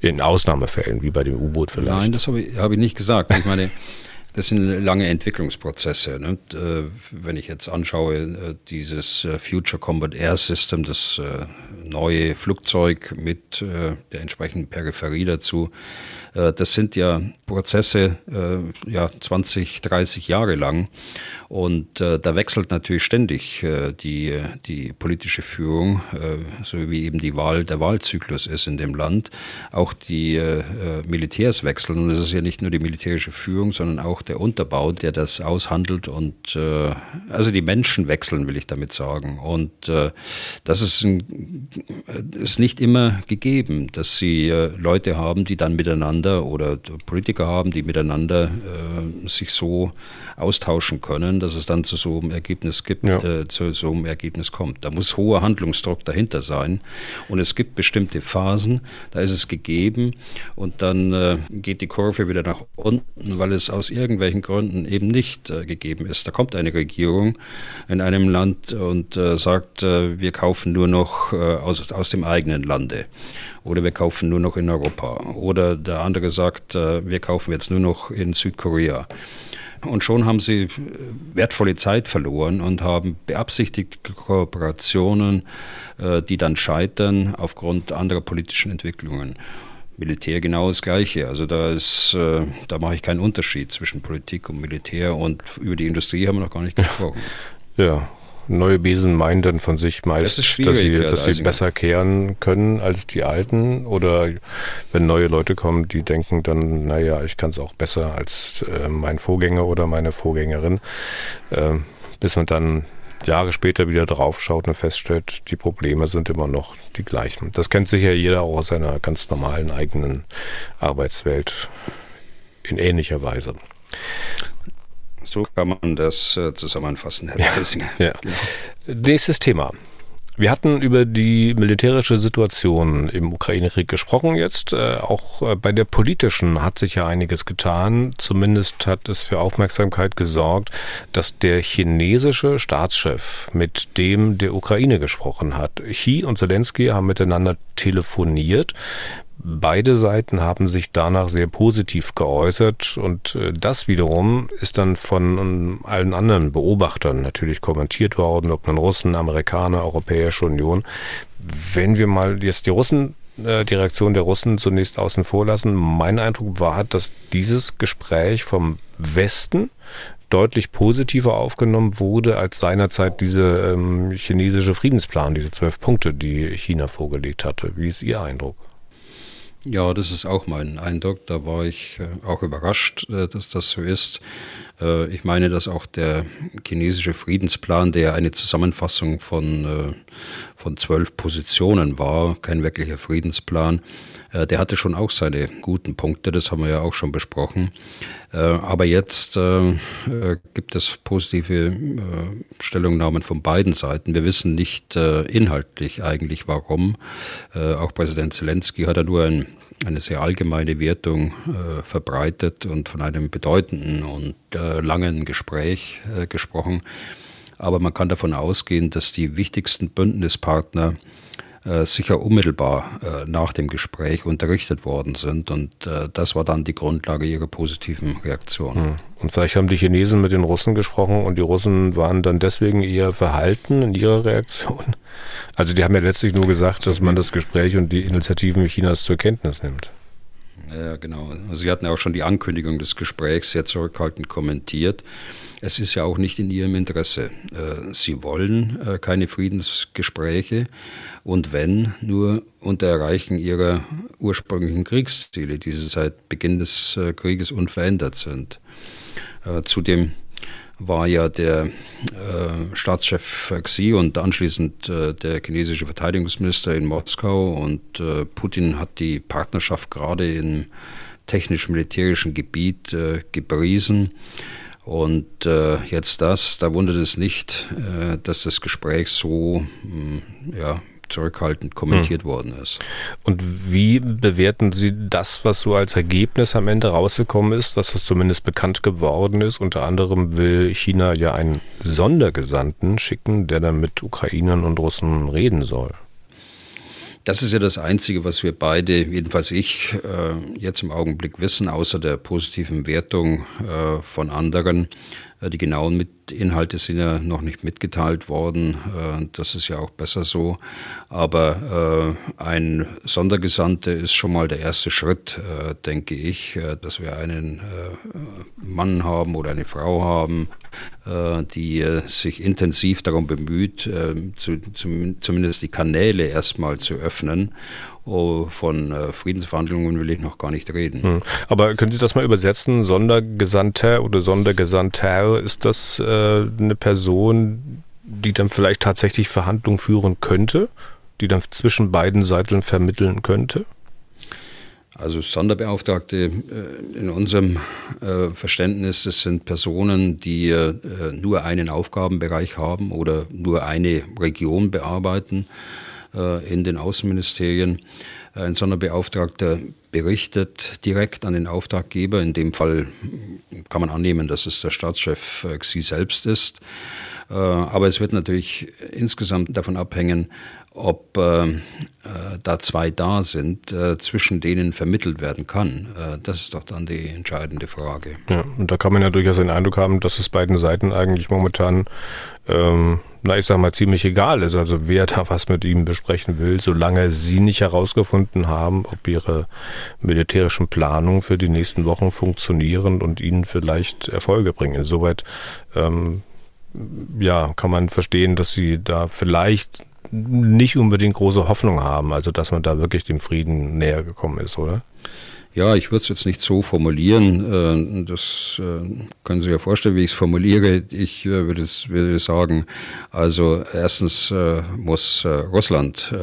In Ausnahmefällen, wie bei dem U-Boot vielleicht. Nein, das habe ich, hab ich nicht gesagt. Ich meine, [LAUGHS] das sind lange Entwicklungsprozesse. Ne? Äh, wenn ich jetzt anschaue, äh, dieses äh, Future Combat Air System, das neue Flugzeug mit der entsprechenden Peripherie dazu, das sind ja Prozesse ja 20, 30 Jahre lang und äh, da wechselt natürlich ständig äh, die, die politische Führung, äh, so wie eben die Wahl, der Wahlzyklus ist in dem Land. Auch die äh, Militärs wechseln. Und es ist ja nicht nur die militärische Führung, sondern auch der Unterbau, der das aushandelt. Und äh, also die Menschen wechseln, will ich damit sagen. Und äh, das ist, ein, ist nicht immer gegeben, dass sie äh, Leute haben, die dann miteinander oder Politiker haben, die miteinander äh, sich so austauschen können, dass es dann zu so einem Ergebnis gibt, ja. äh, zu so einem Ergebnis kommt. Da muss hoher Handlungsdruck dahinter sein. Und es gibt bestimmte Phasen, da ist es gegeben und dann äh, geht die Kurve wieder nach unten, weil es aus irgendwelchen Gründen eben nicht äh, gegeben ist. Da kommt eine Regierung in einem Land und äh, sagt, äh, wir kaufen nur noch aus, aus dem eigenen Lande oder wir kaufen nur noch in Europa. Oder der andere sagt, wir kaufen jetzt nur noch in Südkorea. Und schon haben sie äh, wertvolle Zeit verloren und haben beabsichtigte Kooperationen, äh, die dann scheitern aufgrund anderer politischen Entwicklungen. Militär genau das Gleiche. Also da ist, äh, da mache ich keinen Unterschied zwischen Politik und Militär und über die Industrie haben wir noch gar nicht [LAUGHS] gesprochen. Ja, neue Besen meinen dann von sich meist, das dass sie, dass sie besser kehren können als die alten. Oder wenn neue Leute kommen, die denken dann, naja, ich kann es auch besser als äh, mein Vorgänger oder meine Vorgängerin. Äh, bis man dann Jahre später wieder draufschaut und feststellt, die Probleme sind immer noch die gleichen. Das kennt sicher jeder auch aus seiner ganz normalen eigenen Arbeitswelt in ähnlicher Weise. So kann man das äh, zusammenfassen, Herr Hessinger. Ja. Genau. Nächstes Thema. Wir hatten über die militärische Situation im Ukraine-Krieg gesprochen jetzt. Äh, auch äh, bei der politischen hat sich ja einiges getan. Zumindest hat es für Aufmerksamkeit gesorgt, dass der chinesische Staatschef mit dem der Ukraine gesprochen hat. Xi und Zelensky haben miteinander telefoniert. Beide Seiten haben sich danach sehr positiv geäußert und äh, das wiederum ist dann von ähm, allen anderen Beobachtern natürlich kommentiert worden, ob nun Russen, Amerikaner, Europäische Union. Wenn wir mal jetzt die Russen äh, die Reaktion der Russen zunächst außen vor lassen. Mein Eindruck war, dass dieses Gespräch vom Westen deutlich positiver aufgenommen wurde als seinerzeit dieser ähm, chinesische Friedensplan, diese zwölf Punkte, die China vorgelegt hatte. Wie ist Ihr Eindruck? Ja, das ist auch mein Eindruck. Da war ich äh, auch überrascht, äh, dass das so ist. Äh, ich meine, dass auch der chinesische Friedensplan, der eine Zusammenfassung von, von zwölf Positionen war, kein wirklicher Friedensplan, der hatte schon auch seine guten Punkte, das haben wir ja auch schon besprochen. Aber jetzt gibt es positive Stellungnahmen von beiden Seiten. Wir wissen nicht inhaltlich eigentlich warum. Auch Präsident Zelensky hat ja nur ein eine sehr allgemeine Wertung äh, verbreitet und von einem bedeutenden und äh, langen Gespräch äh, gesprochen. Aber man kann davon ausgehen, dass die wichtigsten Bündnispartner äh, sicher unmittelbar äh, nach dem Gespräch unterrichtet worden sind. Und äh, das war dann die Grundlage ihrer positiven Reaktion. Hm. Und vielleicht haben die Chinesen mit den Russen gesprochen und die Russen waren dann deswegen eher verhalten in ihrer Reaktion. Also die haben ja letztlich nur gesagt, dass man das Gespräch und die Initiativen Chinas zur Kenntnis nimmt. Ja, genau. Also Sie hatten ja auch schon die Ankündigung des Gesprächs sehr zurückhaltend kommentiert. Es ist ja auch nicht in Ihrem Interesse. Äh, Sie wollen äh, keine Friedensgespräche und wenn, nur unter Erreichen Ihrer ursprünglichen Kriegsziele, die seit Beginn des äh, Krieges unverändert sind. Zudem war ja der äh, Staatschef Xi und anschließend äh, der chinesische Verteidigungsminister in Moskau und äh, Putin hat die Partnerschaft gerade im technisch-militärischen Gebiet äh, gepriesen. Und äh, jetzt das, da wundert es nicht, äh, dass das Gespräch so mh, hm, ja, zurückhaltend kommentiert hm. worden ist. Und wie bewerten Sie das, was so als Ergebnis am Ende rausgekommen ist, dass das zumindest bekannt geworden ist? Unter anderem will China ja einen Sondergesandten schicken, der dann mit Ukrainern und Russen reden soll. Das ist ja das Einzige, was wir beide, jedenfalls ich, äh, jetzt im Augenblick wissen, außer der positiven Wertung äh, von anderen. Äh, die genauen Inhalte sind ja noch nicht mitgeteilt worden. Äh, das ist ja auch besser so. Aber äh, ein Sondergesandter ist schon mal der erste Schritt, denke ich, dass wir einen Mann haben oder eine Frau haben, die sich intensiv darum bemüht, zumindest die Kanäle erstmal zu öffnen Oh, von äh, Friedensverhandlungen will ich noch gar nicht reden. Hm. Aber können Sie das mal übersetzen? Sondergesandter oder Sondergesandter, ist das äh, eine Person, die dann vielleicht tatsächlich Verhandlungen führen könnte? Die dann zwischen beiden Seiten vermitteln könnte? Also Sonderbeauftragte äh, in unserem äh, Verständnis, das sind Personen, die äh, nur einen Aufgabenbereich haben oder nur eine Region bearbeiten in den Außenministerien. Ein Sonderbeauftragter berichtet direkt an den Auftraggeber. In dem Fall kann man annehmen, dass es der Staatschef Xi selbst ist. Aber es wird natürlich insgesamt davon abhängen, ob äh, da zwei da sind, äh, zwischen denen vermittelt werden kann. Äh, das ist doch dann die entscheidende Frage. Ja, und da kann man ja durchaus den Eindruck haben, dass es beiden Seiten eigentlich momentan ähm, na, ich sag mal, ziemlich egal ist. Also wer da was mit ihm besprechen will, solange sie nicht herausgefunden haben, ob ihre militärischen Planungen für die nächsten Wochen funktionieren und ihnen vielleicht Erfolge bringen. Insoweit, ähm, ja, kann man verstehen, dass sie da vielleicht nicht unbedingt große Hoffnung haben, also dass man da wirklich dem Frieden näher gekommen ist, oder? Ja, ich würde es jetzt nicht so formulieren. Äh, das äh, können Sie ja vorstellen, wie ich es formuliere. Ich äh, würde, würde sagen, also erstens muss Russland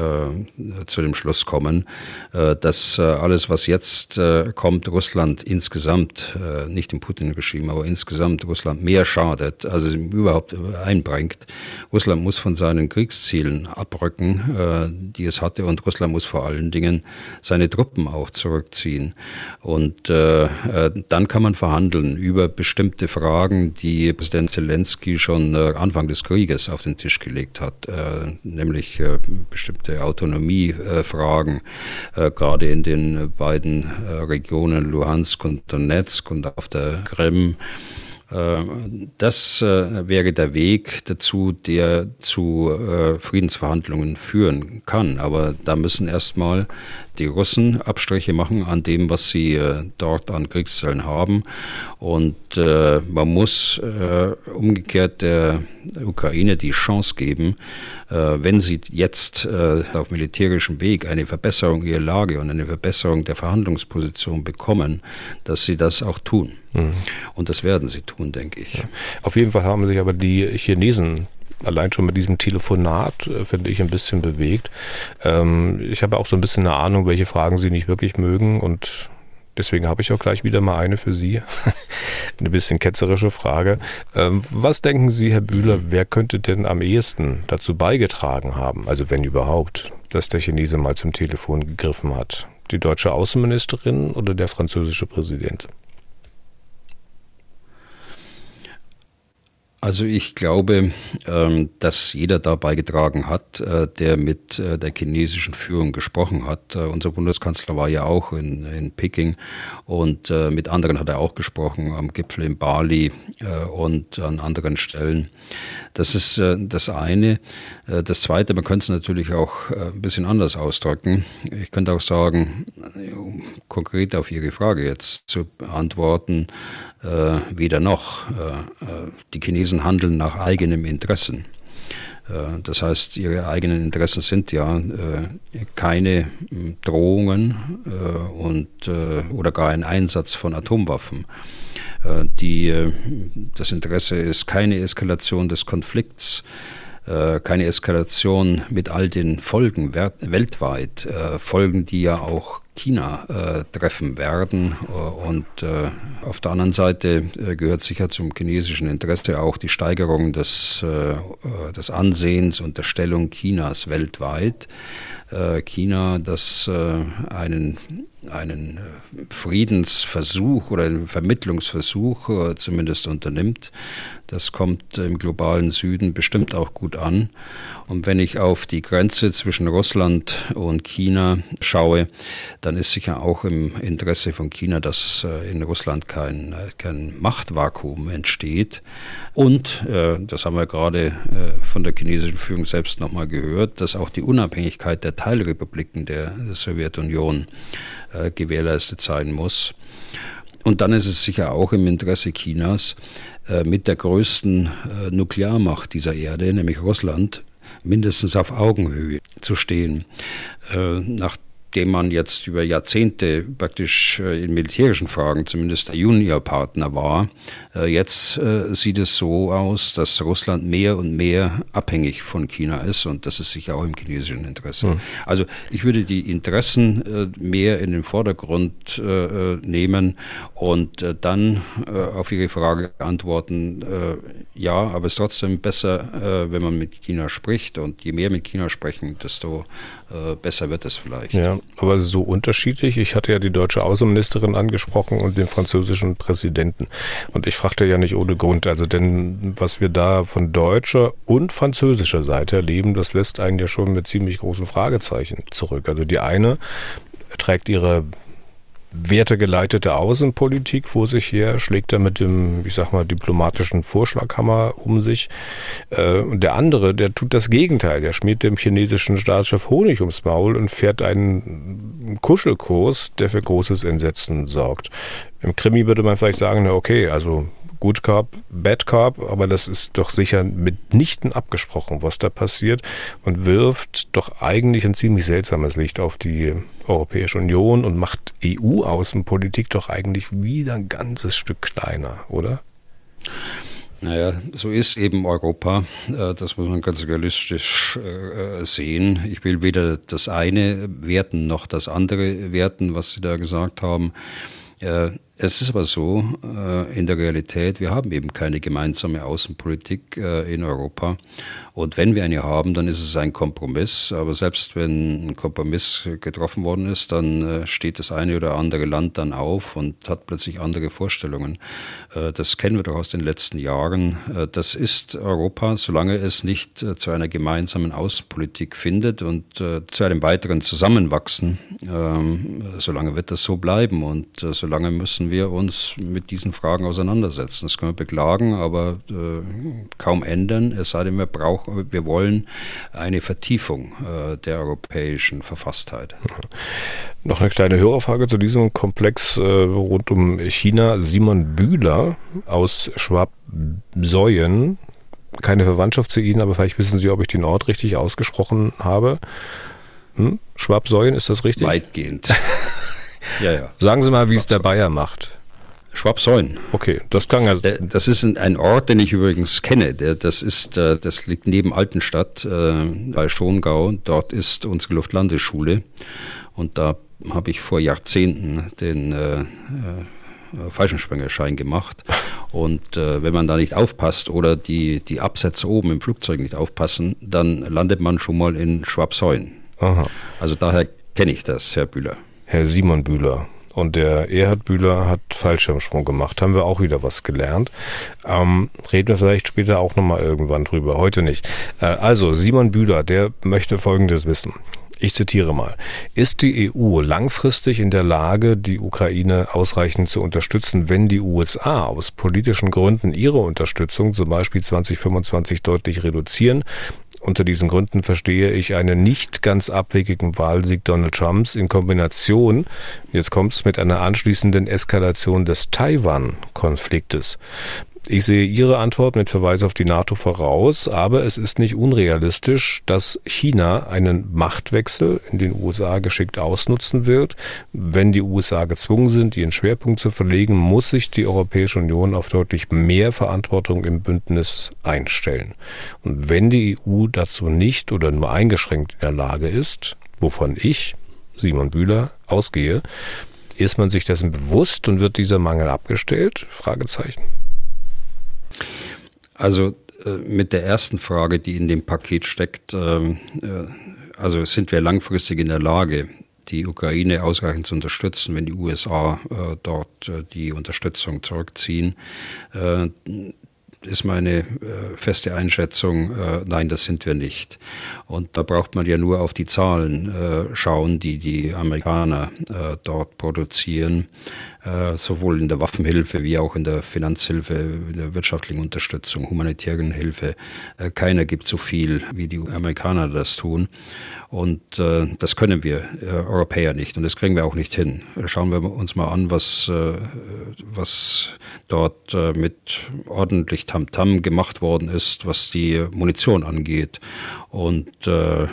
zu dem Schluss kommen, dass alles, was jetzt kommt, Russland insgesamt, nicht dem Putin-Regime, aber insgesamt Russland mehr schadet, also überhaupt einbringt. Russland muss von seinen Kriegszielen abrücken, die es hatte, und Russland muss vor allen Dingen seine Truppen auch zurückziehen. Und äh, äh, dann kann man verhandeln über bestimmte Fragen, die Präsident Zelensky schon äh, Anfang des Krieges auf den Tisch gelegt hat, äh, nämlich äh, bestimmte Autonomiefragen, äh, gerade in den beiden Regionen Luhansk und Donetsk und auf der Krim. Äh, das äh, wäre der Weg dazu, der zu äh, Friedensverhandlungen führen kann. Aber da müssen erstmal die Russen Abstriche machen an dem, was sie dort an Kriegszellen haben. Und man muss umgekehrt der Ukraine die Chance geben, wenn sie jetzt auf militärischem Weg eine Verbesserung ihrer Lage und eine Verbesserung der Verhandlungsposition bekommen, dass sie das auch tun. Mhm. Und das werden sie tun, denke ich. Ja. Auf jeden Fall haben sich aber die Chinesen allein schon mit diesem Telefonat, äh, finde ich, ein bisschen bewegt. Ähm, ich habe auch so ein bisschen eine Ahnung, welche Fragen sie nicht wirklich mögen und deswegen habe ich auch gleich wieder mal eine für Sie. [LAUGHS] eine bisschen ketzerische Frage. Ähm, was denken Sie, Herr Bühler, wer könnte denn am ehesten dazu beigetragen haben, also wenn überhaupt, dass der Chinese mal zum Telefon gegriffen hat? Die deutsche Außenministerin oder der französische Präsident? Also ich glaube, ähm, dass jeder da beigetragen hat, äh, der mit äh, der chinesischen Führung gesprochen hat. Äh, unser Bundeskanzler war ja auch in, in Peking und mit anderen hat er auch gesprochen, am Gipfel in Bali und an anderen Stellen. Das ist das eine. Das zweite, man könnte es natürlich auch ein bisschen anders ausdrücken. Ich könnte auch sagen, um konkret auf Ihre Frage jetzt zu beantworten, weder noch. Die Chinesen handeln nach eigenem Interessen. Äh, das heißt, ihre eigenen Interessen sind ja äh, keine hm, Drohungen äh, und, oder gar ein Einsatz von Atomwaffen. Die, das Interesse ist keine Eskalation des Konflikts, keine Eskalation mit all den Folgen weltweit, Folgen, die ja auch China äh, treffen werden. Und äh, auf der anderen Seite äh, gehört sicher zum chinesischen Interesse auch die Steigerung des, äh, äh, des Ansehens und der Stellung Chinas weltweit. Äh, China, das einen einen Friedensversuch oder einen Vermittlungsversuch zumindest unternimmt. Das kommt im globalen Süden bestimmt auch gut an. Und wenn ich auf die Grenze zwischen Russland und China schaue, dann ist sicher auch im Interesse von China, dass äh, in Russland kein, äh, kein Machtvakuum entsteht. Und, äh, das haben wir gerade von der chinesischen Führung selbst nochmal gehört, dass auch die Unabhängigkeit der Teilrepubliken der Sowjetunion gewährleistet sein muss. Und dann ist es sicher auch im Interesse Chinas, mit der größten Nuklearmacht dieser Erde, nämlich Russland, mindestens auf Augenhöhe zu stehen. Nach dem man jetzt über Jahrzehnte praktisch äh, in militärischen Fragen zumindest der Juniorpartner war. Äh, jetzt äh, sieht es so aus, dass Russland mehr und mehr abhängig von China ist und das ist sicher auch im chinesischen Interesse. Mhm. Also ich würde die Interessen mehr in den Vordergrund nehmen und dann auf Ihre Frage antworten, ja, aber es ist trotzdem besser, wenn man mit China spricht und je mehr mit China sprechen, desto besser wird es vielleicht. Ja, aber so unterschiedlich. Ich hatte ja die deutsche Außenministerin angesprochen und den französischen Präsidenten. Und ich fragte ja nicht ohne Grund. Also denn was wir da von deutscher und französischer Seite erleben, das lässt einen ja schon mit ziemlich großen Fragezeichen zurück. Also die eine trägt ihre wertegeleitete Außenpolitik vor sich her, schlägt er mit dem, ich sag mal, diplomatischen Vorschlaghammer um sich. Äh, und der andere, der tut das Gegenteil. Der schmiert dem chinesischen Staatschef Honig ums Maul und fährt einen Kuschelkurs, der für großes Entsetzen sorgt. Im Krimi würde man vielleicht sagen, okay, also Good Cop, Bad Cop, aber das ist doch sicher mitnichten abgesprochen, was da passiert und wirft doch eigentlich ein ziemlich seltsames Licht auf die Europäische Union und macht EU-Außenpolitik doch eigentlich wieder ein ganzes Stück kleiner, oder? Naja, so ist eben Europa. Äh, das muss man ganz realistisch äh, sehen. Ich will weder das eine werten noch das andere werten, was Sie da gesagt haben. Es ist aber so, äh, in der Realität, wir haben eben keine gemeinsame Außenpolitik äh, in Europa. Und wenn wir eine haben, dann ist es ein Kompromiss. Aber selbst wenn ein Kompromiss getroffen worden ist, dann äh, steht das eine oder andere Land dann auf und hat plötzlich andere Vorstellungen. Das kennen wir doch aus den letzten Jahren. Das ist Europa, solange es nicht zu einer gemeinsamen Außenpolitik findet und zu einem weiteren Zusammenwachsen, ähm, solange wird das so bleiben. Und solange müssen wir uns mit diesen Fragen auseinandersetzen. Das können wir beklagen, aber äh, kaum ändern, es sei denn, wir brauchen, wir wollen eine Vertiefung äh, der europäischen Verfasstheit. Noch eine kleine Hörerfrage zu diesem Komplex äh, rund um China. Simon Bühler aus Schwabsäuen, keine Verwandtschaft zu Ihnen, aber vielleicht wissen Sie, ob ich den Ort richtig ausgesprochen habe. Hm? Schwabsäuen, ist das richtig? Weitgehend. [LAUGHS] Ja, ja. Sagen Sie mal, wie es der Bayer macht. Schwabsäuen. Okay, das klang also. Das ist ein Ort, den ich übrigens kenne. Das ist, äh, das liegt neben Altenstadt äh, bei Schongau. Dort ist unsere Luftlandeschule und da habe ich vor Jahrzehnten den äh, Fallschirmspringerschein gemacht. Und äh, wenn man da nicht aufpasst oder die, die Absätze oben im Flugzeug nicht aufpassen, dann landet man schon mal in Schwabsäuen. Aha. Also daher kenne ich das, Herr Bühler. Herr Simon Bühler und der Erhard Bühler hat Fallschirmsprung gemacht. Haben wir auch wieder was gelernt. Ähm, reden wir vielleicht später auch nochmal irgendwann drüber. Heute nicht. Äh, also, Simon Bühler, der möchte Folgendes wissen. Ich zitiere mal. Ist die EU langfristig in der Lage, die Ukraine ausreichend zu unterstützen, wenn die USA aus politischen Gründen ihre Unterstützung zum Beispiel 2025 deutlich reduzieren? Unter diesen Gründen verstehe ich einen nicht ganz abwegigen Wahlsieg Donald Trumps in Kombination, jetzt kommt es mit einer anschließenden Eskalation des Taiwan-Konfliktes. Ich sehe Ihre Antwort mit Verweis auf die NATO voraus, aber es ist nicht unrealistisch, dass China einen Machtwechsel in den USA geschickt ausnutzen wird. Wenn die USA gezwungen sind, ihren Schwerpunkt zu verlegen, muss sich die Europäische Union auf deutlich mehr Verantwortung im Bündnis einstellen. Und wenn die EU dazu nicht oder nur eingeschränkt in der Lage ist, wovon ich, Simon Bühler, ausgehe, ist man sich dessen bewusst und wird dieser Mangel abgestellt? Fragezeichen. Also äh, mit der ersten Frage, die in dem Paket steckt, ähm, äh, also sind wir langfristig in der Lage, die Ukraine ausreichend zu unterstützen, wenn die USA äh, dort die Unterstützung zurückziehen ist meine feste Einschätzung, nein, das sind wir nicht. Und da braucht man ja nur auf die Zahlen schauen, die die Amerikaner dort produzieren, sowohl in der Waffenhilfe wie auch in der Finanzhilfe, in der wirtschaftlichen Unterstützung, humanitären Hilfe. Äh, keiner gibt so viel, wie die Amerikaner das tun. Und äh, das können wir äh, Europäer nicht und das kriegen wir auch nicht hin. Schauen wir uns mal an, was, äh, was dort äh, mit ordentlich Tamtam -Tam gemacht worden ist, was die Munition angeht. Und äh,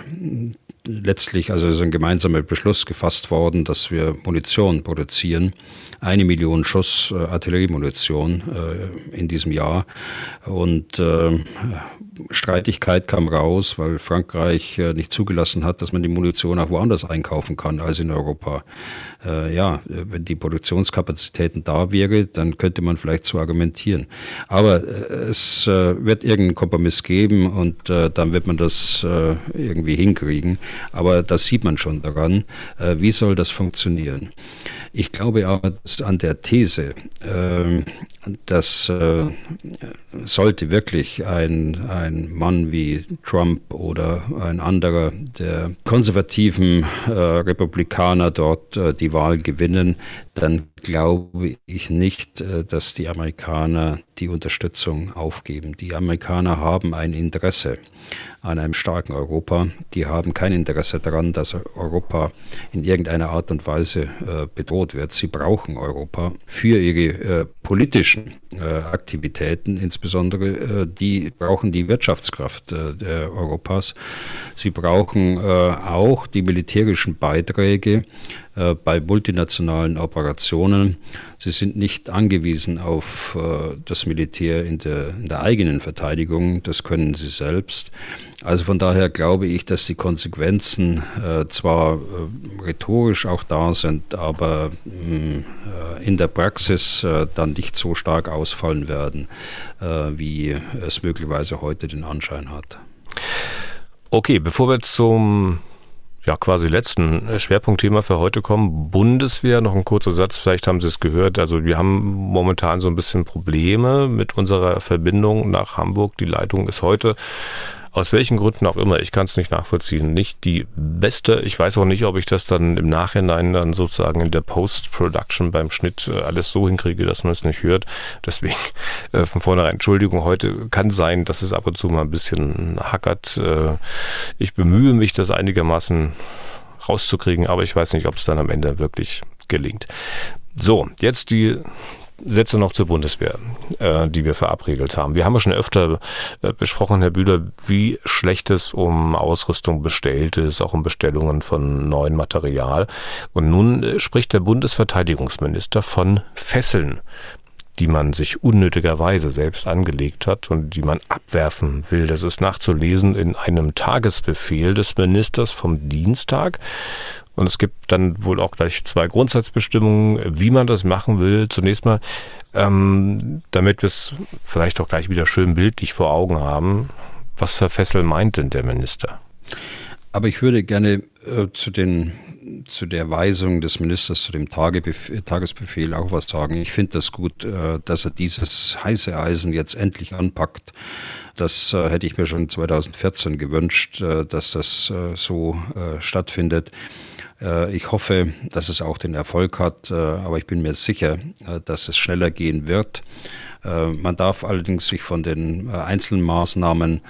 letztlich, also ist ein gemeinsamer Beschluss gefasst worden, dass wir Munition produzieren. Eine Million Schuss äh, Artilleriemunition äh, in diesem Jahr. Und äh, Streitigkeit kam raus, weil Frankreich äh, nicht zugelassen hat, dass man die Munition auch woanders einkaufen kann als in Europa. Äh, ja, wenn die Produktionskapazitäten da wäre, dann könnte man vielleicht so argumentieren. Aber äh, es äh, wird irgendeinen Kompromiss geben und äh, dann wird man das äh, irgendwie hinkriegen. Aber das sieht man schon daran. wie soll das funktionieren? Ich glaube aber an der These, äh, dass äh, sollte wirklich ein, ein Mann wie Trump oder ein anderer der konservativen äh, Republikaner dort äh, die Wahl gewinnen, dann glaube ich nicht, dass die Amerikaner die Unterstützung aufgeben. Die Amerikaner haben ein Interesse an einem starken Europa. Die haben kein Interesse daran, dass Europa in irgendeiner Art und Weise äh, bedroht wird. Sie brauchen Europa für ihre äh, politischen äh, Aktivitäten, insbesondere äh, die brauchen die Wirtschaftskraft äh, Europas. Sie brauchen äh, auch die militärischen Beiträge äh, bei multinationalen Operationen. Sie sind nicht angewiesen auf äh, das Militär in der, in der eigenen Verteidigung, das können sie selbst. Also von daher glaube ich, dass die Konsequenzen äh, zwar rhetorisch auch da sind, aber mm, in der Praxis dann nicht so stark ausfallen werden, wie es möglicherweise heute den Anschein hat. Okay, bevor wir zum ja, quasi letzten äh, Schwerpunktthema für heute kommen. Bundeswehr, noch ein kurzer Satz, vielleicht haben Sie es gehört. Also wir haben momentan so ein bisschen Probleme mit unserer Verbindung nach Hamburg. Die Leitung ist heute aus welchen Gründen auch immer, ich kann es nicht nachvollziehen, nicht die beste. Ich weiß auch nicht, ob ich das dann im Nachhinein dann sozusagen in der Post-Production beim Schnitt äh, alles so hinkriege, dass man es nicht hört. Deswegen [LAUGHS] äh, von vornherein Entschuldigung. Heute kann sein, dass es ab und zu mal ein bisschen hackert. Äh, ich bemühe mich, das einigermaßen rauszukriegen, aber ich weiß nicht, ob es dann am Ende wirklich gelingt. So, jetzt die Sätze noch zur Bundeswehr, äh, die wir verabregelt haben. Wir haben ja schon öfter äh, besprochen, Herr Bühler, wie schlecht es um Ausrüstung bestellt ist, auch um Bestellungen von neuem Material. Und nun äh, spricht der Bundesverteidigungsminister von Fesseln die man sich unnötigerweise selbst angelegt hat und die man abwerfen will. Das ist nachzulesen in einem Tagesbefehl des Ministers vom Dienstag. Und es gibt dann wohl auch gleich zwei Grundsatzbestimmungen, wie man das machen will. Zunächst mal, ähm, damit wir es vielleicht auch gleich wieder schön bildlich vor Augen haben, was für Fessel meint denn der Minister? Aber ich würde gerne äh, zu, den, zu der Weisung des Ministers zu dem Tagebefehl, Tagesbefehl auch was sagen. Ich finde das gut, äh, dass er dieses heiße Eisen jetzt endlich anpackt. Das äh, hätte ich mir schon 2014 gewünscht, äh, dass das äh, so äh, stattfindet. Ich hoffe, dass es auch den Erfolg hat, aber ich bin mir sicher, dass es schneller gehen wird. Man darf allerdings sich von den einzelnen Maßnahmen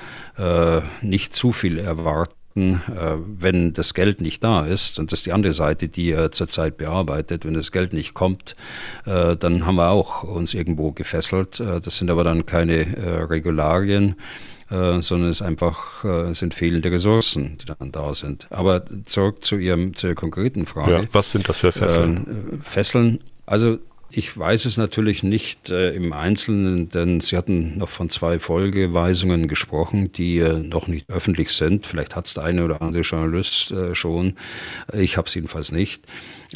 nicht zu viel erwarten äh, wenn das Geld nicht da ist, und das ist die andere Seite, die er zurzeit bearbeitet, wenn das Geld nicht kommt, äh, dann haben wir auch uns irgendwo gefesselt. Äh, das sind aber dann keine Regularien, sondern es einfach sind fehlende Ressourcen, die dann da sind. Aber zurück zu Ihrem zur konkreten Frage. Ja, was sind das für Fesseln? Fesseln. Also ich weiß es natürlich nicht äh, im Einzelnen, denn Sie hatten noch von zwei Folgeweisungen gesprochen, die äh, noch nicht öffentlich sind. Vielleicht hat es der eine oder andere Journalist äh, schon. Ich habe es jedenfalls nicht.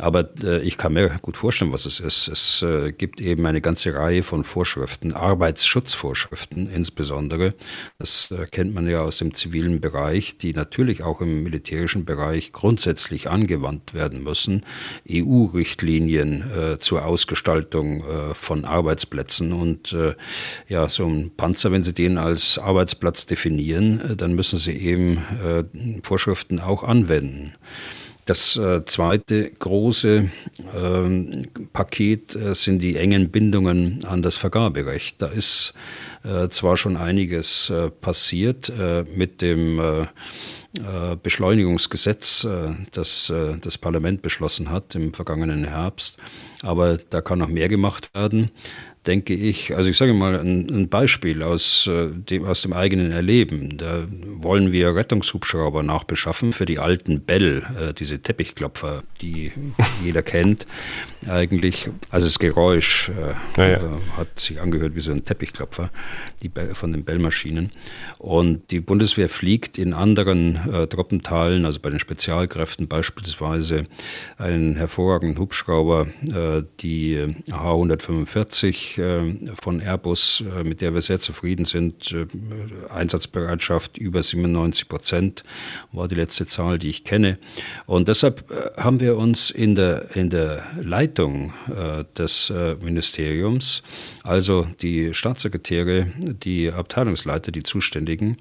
Aber äh, ich kann mir gut vorstellen, was es ist. Es äh, gibt eben eine ganze Reihe von Vorschriften, Arbeitsschutzvorschriften insbesondere. Das äh, kennt man ja aus dem zivilen Bereich, die natürlich auch im militärischen Bereich grundsätzlich angewandt werden müssen. EU-Richtlinien äh, zur Ausgestaltung äh, von Arbeitsplätzen. Und äh, ja, so ein Panzer, wenn Sie den als Arbeitsplatz definieren, dann müssen Sie eben Vorschriften auch anwenden. Das äh, zweite große äh, Paket äh, sind die engen Bindungen an das Vergaberecht. Da ist äh, zwar schon einiges äh, passiert äh, mit dem Beschleunigungsgesetz, das das Parlament beschlossen hat im vergangenen Herbst, aber da kann noch mehr gemacht werden denke ich, also ich sage mal ein, ein Beispiel aus äh, dem, aus dem eigenen Erleben. Da wollen wir Rettungshubschrauber nachbeschaffen für die alten Bell, äh, diese Teppichklopfer, die jeder kennt eigentlich. Also das Geräusch äh, ja, ja. hat sich angehört wie so ein Teppichklopfer die von den Bellmaschinen. Und die Bundeswehr fliegt in anderen äh, Truppenteilen, also bei den Spezialkräften beispielsweise, einen hervorragenden Hubschrauber, äh, die H145 äh, von Airbus, äh, mit der wir sehr zufrieden sind. Äh, Einsatzbereitschaft über 97 Prozent war die letzte Zahl, die ich kenne. Und deshalb haben wir uns in der, in der Leitung des Ministeriums, also die Staatssekretäre, die Abteilungsleiter, die Zuständigen,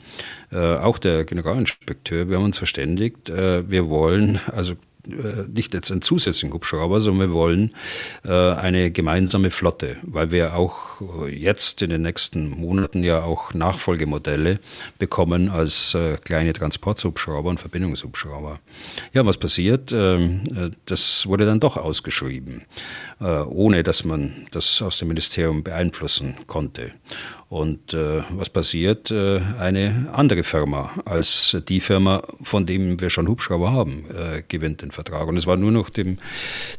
äh, auch der Generalinspekteur, wir haben uns verständigt, äh, wir wollen also äh, nicht jetzt einen zusätzlichen Hubschrauber, sondern wir wollen äh, eine gemeinsame Flotte, weil wir auch jetzt in den nächsten Monaten ja auch Nachfolgemodelle bekommen als äh, kleine Transporthubschrauber und Verbindungshubschrauber. Ja, was passiert? Ähm, das wurde dann doch ausgeschrieben, ohne dass man das aus dem Ministerium beeinflussen konnte. Und äh, was passiert? Äh, eine andere Firma als die Firma, von dem wir schon Hubschrauber haben, äh, gewinnt den Vertrag. Und es war nur noch dem,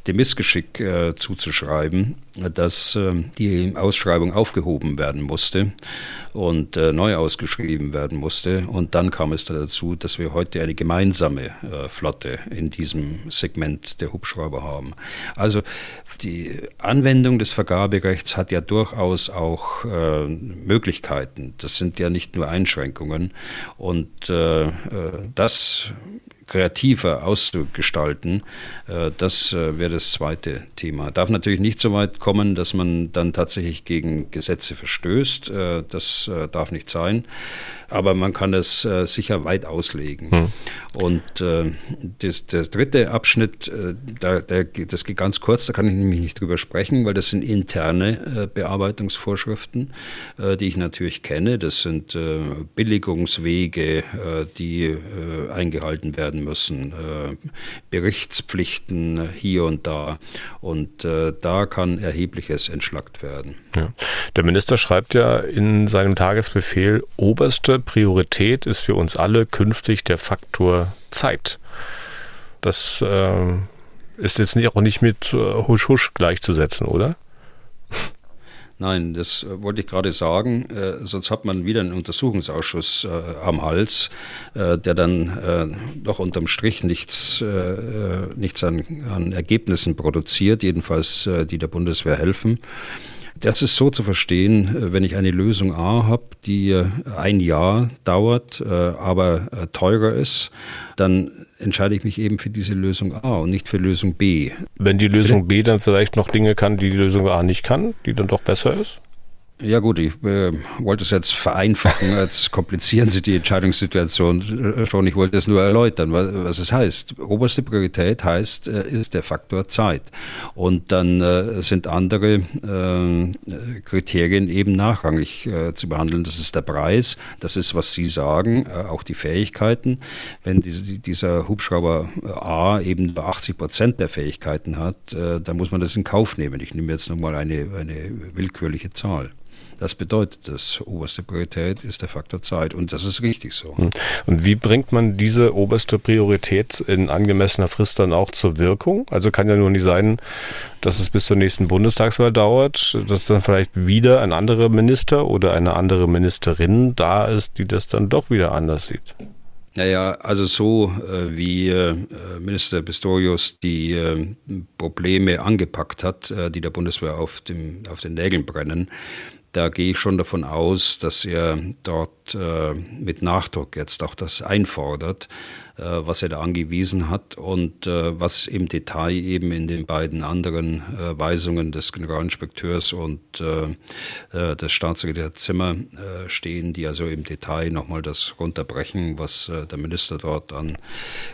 dem Missgeschick äh, zuzuschreiben, dass äh, die Ausschreibung aufgehoben werden musste und äh, neu ausgeschrieben werden musste. Und dann kam es dazu, dass wir heute eine gemeinsame Flotte in diesem Segment der Hubschrauber haben. Also die Anwendung des Vergaberechts hat ja durchaus auch äh, Möglichkeiten. Das sind ja nicht nur Einschränkungen. Und äh, äh das kreativer auszugestalten. Äh, das äh, wäre das zweite Thema. Darf natürlich nicht so weit kommen, dass man dann tatsächlich gegen Gesetze verstößt. Äh, das darf nicht sein. Aber man kann es sicher weit auslegen. Hm. Und das, der dritte Abschnitt, da, der, das geht ganz kurz, da kann ich nämlich nicht drüber sprechen, weil das sind interne Bearbeitungsvorschriften, die ich natürlich kenne. Das sind Billigungswege, die eingehalten werden müssen, äh, Berichtspflichten hier und da. Und äh, da kann erhebliches entschlackt werden. Ja. Der Minister schreibt ja in seinem Tagesbefehl, oberste Priorität ist für uns alle künftig der Faktor Zeit. Das äh, ist jetzt auch nicht mit Husch Husch gleichzusetzen, oder? [LAUGHS] Nein, das äh, wollte ich gerade sagen. Äh, sonst hat man wieder einen Untersuchungsausschuss äh, am Hals, äh, der dann äh, doch unterm Strich nichts, äh, nichts an, an, Ergebnissen produziert, jedenfalls die der Bundeswehr helfen. Das ist so zu verstehen, äh, wenn ich eine Lösung A habe, die äh, ein Jahr dauert, äh, aber teurer ist, dann entscheide ich mich eben für diese Lösung A und nicht für Lösung B. Wenn die Lösung B dann vielleicht noch Dinge kann, die die Lösung A nicht kann, die dann doch besser ist? Ja gut, ich äh, wollte es jetzt vereinfachen, [LAUGHS] jetzt komplizieren Sie die Entscheidungssituation schon. Ich wollte es nur erläutern, was, was, es heißt. Oberste Priorität heißt, äh, ist der Faktor Zeit. Und dann äh, sind andere äh, Kriterien eben nachrangig äh, zu behandeln. Das ist der Preis, das ist, was Sie sagen, äh, auch die Fähigkeiten. Wenn diese, dieser Hubschrauber A eben 80 Prozent der Fähigkeiten hat, dann muss man das in Kauf nehmen. Ich nehme jetzt nochmal eine, eine willkürliche Zahl. Das bedeutet das. Oberste Priorität ist der Faktor Zeit und das ist richtig so. Hm. Und wie bringt man diese oberste Priorität in angemessener Frist dann auch zur Wirkung? Also kann ja nur nicht sein, dass es bis zur nächsten Bundestagswahl dauert, dass dann vielleicht wieder ein anderer Minister oder eine andere Ministerin da ist, die das dann doch wieder anders sieht. Naja, also so äh, wie äh, Minister Pistorius die äh, Probleme angepackt hat, äh, die der Bundeswehr auf, dem, auf den Nägeln brennen, da gehe ich schon davon aus, dass er dort äh, mit Nachdruck jetzt auch das einfordert, was er da angewiesen hat und äh, was im Detail eben in den beiden anderen äh, Weisungen des Generalinspekteurs und des Staatssekretärs Zimmer stehen, die also im Detail nochmal das runterbrechen, was der Minister dort an,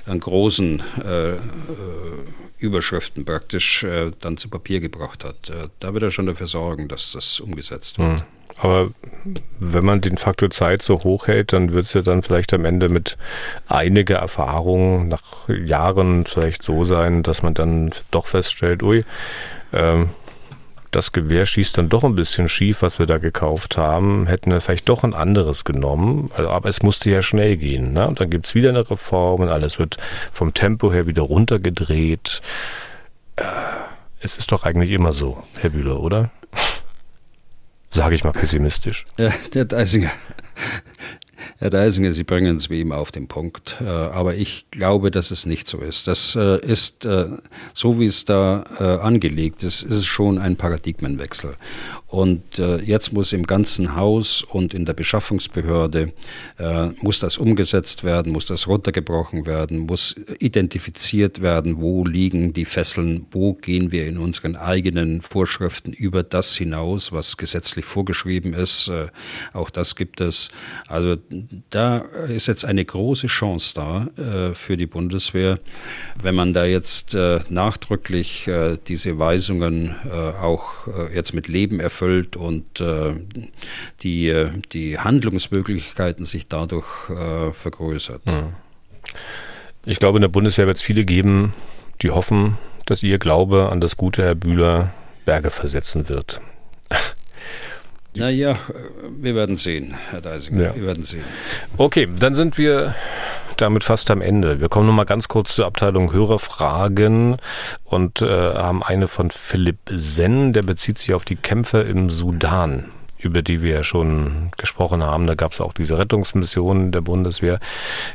an großen Überschriften praktisch dann zu Papier gebracht hat. da wird er schon dafür sorgen, dass das umgesetzt wird. Mhm. Aber wenn man den Faktor Zeit so hoch hält, dann wird es ja dann vielleicht am Ende mit einiger Erfahrung nach Jahren vielleicht so sein, dass man dann doch feststellt, ui, ähm, das Gewehr schießt dann doch ein bisschen schief, was wir da gekauft haben. Hätten wir vielleicht doch ein anderes genommen. Also, aber es musste ja schnell gehen. Ne? Und dann gibt es wieder eine Reform und alles wird vom Tempo her wieder runtergedreht. Äh, es ist doch eigentlich immer so, Herr Bühler, oder? Sage ich mal pessimistisch. Ja, der Deisinger. Herr Deisinger, Sie bringen es wie immer auf den Punkt. Äh, aber ich glaube, dass es nicht so ist. Das äh, ist, äh, so wie es da angelegt ist, ist es schon ein Paradigmenwechsel. Und äh, jetzt muss im ganzen Haus und in der Beschaffungsbehörde äh, muss das umgesetzt werden, muss das runtergebrochen werden, muss identifiziert werden, wo liegen die Fesseln, wo gehen wir in unseren eigenen Vorschriften über das hinaus, was gesetzlich vorgeschrieben ist. Äh, auch das gibt es. Also da ist jetzt eine große Chance da äh, für die Bundeswehr, wenn man da jetzt äh, nachdrücklich äh, diese Weisungen auch jetzt mit Leben erfüllt erfüllt und äh, die, äh, die Handlungsmöglichkeiten sich dadurch äh, vergrößert. Mhm. Ich glaube, in der Bundeswehr wird es viele geben, die hoffen, dass ihr Glaube an das gute Herr Bühler Berge versetzen wird. Naja, wir werden sehen, Herr Deisinger. Ja. Wir werden sehen. Okay, dann sind wir damit fast am Ende. Wir kommen noch mal ganz kurz zur Abteilung Hörerfragen und äh, haben eine von Philipp Senn, der bezieht sich auf die Kämpfe im Sudan über die wir ja schon gesprochen haben. Da gab es auch diese Rettungsmission der Bundeswehr.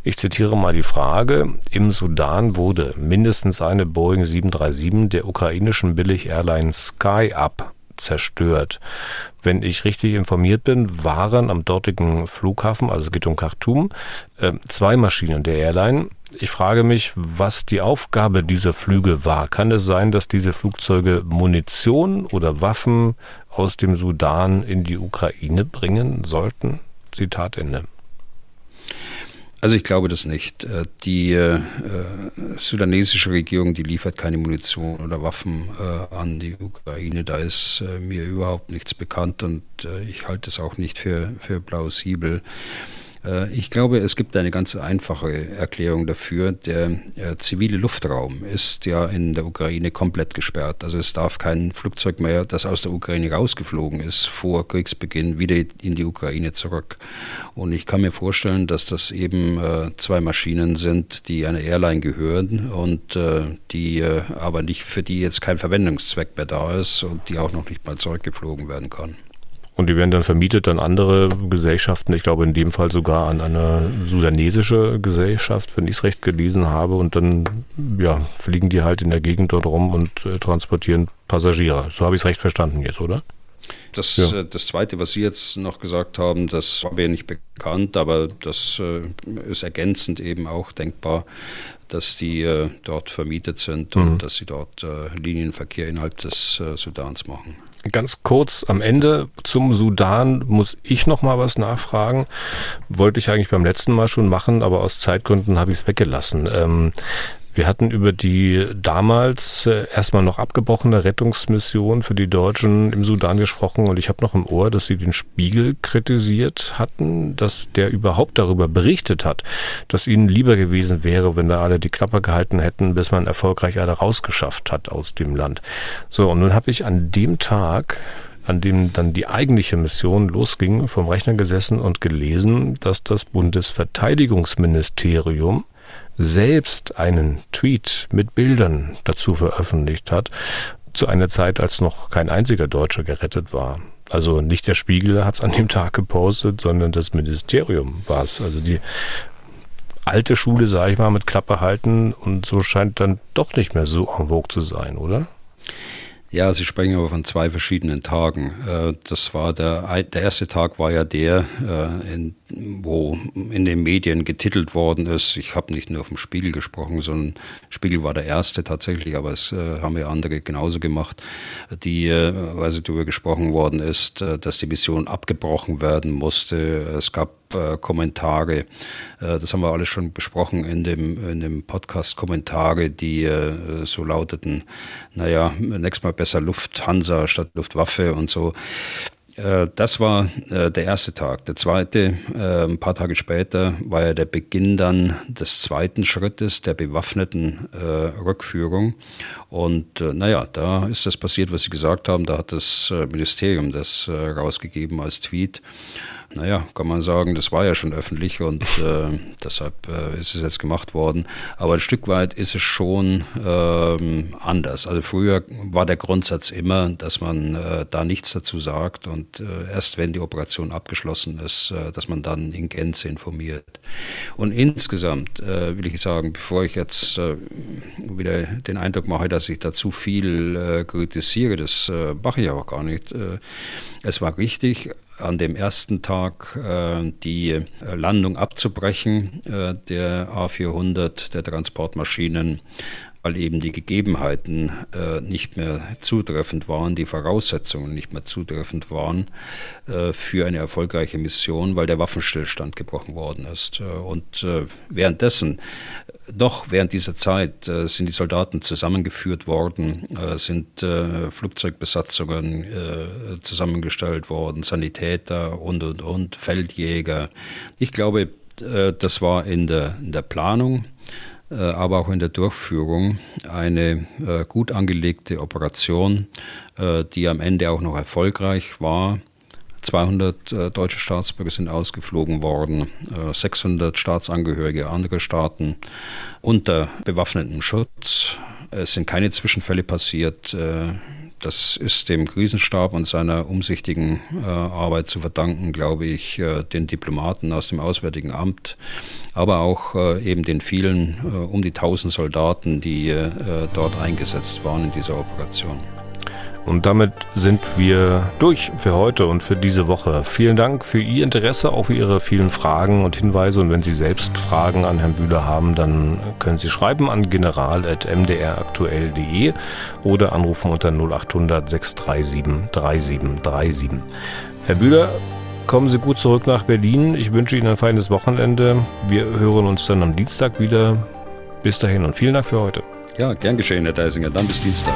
Ich zitiere mal die Frage. Im Sudan wurde mindestens eine Boeing 737 der ukrainischen Billig-Airline SkyUp zerstört. Wenn ich richtig informiert bin, waren am dortigen Flughafen, also es geht um Khartoum, äh, zwei Maschinen der Airline. Ich frage mich, was die Aufgabe dieser Flüge war. Kann es sein, dass diese Flugzeuge Munition oder Waffen aus dem Sudan in die Ukraine bringen sollten? Zitat Ende. Also ich glaube das nicht. Äh, die äh, sudanesische Regierung, die liefert keine Munition oder Waffen äh, an die Ukraine. Da ist äh, mir überhaupt nichts bekannt und äh, ich halte es auch nicht für, für plausibel. Äh, ich glaube, es gibt eine ganz einfache Erklärung dafür. Der äh, zivile Luftraum ist ja in der Ukraine komplett gesperrt. Also es darf kein Flugzeug mehr, das aus der Ukraine rausgeflogen ist, vor Kriegsbeginn wieder in die Ukraine zurück. Und ich kann mir vorstellen, dass das eben äh, zwei Maschinen sind, die einer Airline gehören und die aber nicht für die jetzt kein Verwendungszweck mehr da ist und die auch noch nicht mal zurückgeflogen werden kann. Und die werden dann vermietet an andere Gesellschaften, ich glaube in dem Fall sogar an eine sudanesische Gesellschaft, wenn ich es recht gelesen habe. Und dann ja, fliegen die halt in der Gegend dort rum und äh, transportieren Passagiere. So habe ich es recht verstanden jetzt, oder? das, ja. Äh, das Zweite, was Sie jetzt noch gesagt haben, das war mir nicht bekannt, aber das äh, ist ergänzend eben auch denkbar, dass die äh, dort vermietet sind mhm. und dass sie dort äh, Linienverkehr innerhalb des äh, Sudans machen. Ganz kurz am Ende zum Sudan muss ich noch mal was nachfragen. Wollte ich eigentlich beim letzten Mal schon machen, aber aus Zeitgründen habe ich es weggelassen. Ähm, wir hatten über die damals äh, erstmal noch abgebrochene Rettungsmission für die Deutschen im Sudan gesprochen und ich habe noch im Ohr, dass sie den Spiegel kritisiert hatten, dass der überhaupt darüber berichtet hat, dass ihnen lieber gewesen wäre, wenn da alle die Klappe gehalten hätten, bis man erfolgreich alle rausgeschafft hat aus dem Land. So, und nun habe ich an dem Tag an dem dann die eigentliche Mission losging, vom Rechner gesessen und gelesen, dass das Bundesverteidigungsministerium selbst einen Tweet mit Bildern dazu veröffentlicht hat, zu einer Zeit, als noch kein einziger Deutscher gerettet war. Also nicht der Spiegel hat es an dem Tag gepostet, sondern das Ministerium war es. Also die alte Schule, sage ich mal, mit Klappe halten und so scheint dann doch nicht mehr so en vogue zu sein, oder? Ja, Sie sprechen aber von zwei verschiedenen Tagen. Äh, das war der, der erste Tag war ja der, äh, in, wo in den Medien getitelt worden ist. Ich habe nicht nur vom Spiegel gesprochen, sondern Spiegel war der erste tatsächlich, aber es äh, haben ja andere genauso gemacht, die, also darüber gesprochen worden ist, dass die Mission abgebrochen werden musste. Es gab äh, Kommentare. Äh, das haben wir alles schon besprochen in dem, in dem Podcast Kommentare, die äh, so lauteten, naja, nächstes Mal besser Lufthansa statt Luftwaffe und so. Äh, das war äh, der erste Tag. Der zweite, äh, ein paar Tage später, war ja der Beginn dann des zweiten Schrittes der bewaffneten Rückführung. Und naja, da ist das passiert, was Sie gesagt haben. Da hat das Ministerium das rausgegeben als Tweet naja, kann man sagen, das war ja schon öffentlich und [LAUGHS] äh, deshalb äh, ist es jetzt gemacht worden. Aber ein Stück weit ist es schon ähm, anders. Also früher war der Grundsatz immer, dass man äh, da nichts dazu sagt und äh, erst wenn die Operation abgeschlossen ist, äh, dass man dann in Gänze informiert. Und insgesamt äh, will ich sagen, bevor ich jetzt wieder den Eindruck mache, dass ich da zu viel kritisiere, das mache ich auch gar nicht. es war richtig, an dem ersten Tag äh, die äh, Landung abzubrechen äh, der A400, der Transportmaschinen, weil eben die Gegebenheiten äh, nicht mehr zutreffend waren, die Voraussetzungen nicht mehr zutreffend waren äh, für eine erfolgreiche Mission, weil der Waffenstillstand gebrochen worden ist. Äh, und äh, währenddessen, noch während dieser Zeit, äh, sind die Soldaten zusammengeführt worden, äh, sind Flugzeugbesatzungen zusammengestellt worden, Sanitäter und, und, und, Feldjäger. Ich glaube, das war in der, in der Planung aber auch in der Durchführung eine äh, gut angelegte Operation, äh, die am Ende auch noch erfolgreich war. 200 deutsche Staatsbürger sind ausgeflogen worden, 600 Staatsangehörige anderer Staaten unter bewaffnetem Schutz. Es sind keine Zwischenfälle passiert. Das ist dem Krisenstab und seiner umsichtigen äh, Arbeit zu verdanken, glaube ich, äh, den Diplomaten aus dem Auswärtigen Amt, aber auch äh, eben den vielen äh, um die 1000 Soldaten, die äh, dort eingesetzt waren in dieser Operation. Und damit sind wir durch für heute und für diese Woche. Vielen Dank für Ihr Interesse, auch für Ihre vielen Fragen und Hinweise. Und wenn Sie selbst Fragen an Herrn Bühler haben, dann können Sie schreiben an general.mdraktuell.de oder anrufen unter 0800 637 3737. Herr Bühler, kommen Sie gut zurück nach Berlin. Ich wünsche Ihnen ein feines Wochenende. Wir hören uns dann am Dienstag wieder. Bis dahin und vielen Dank für heute. Ja, gern geschehen, Herr Deisinger. Dann bis Dienstag.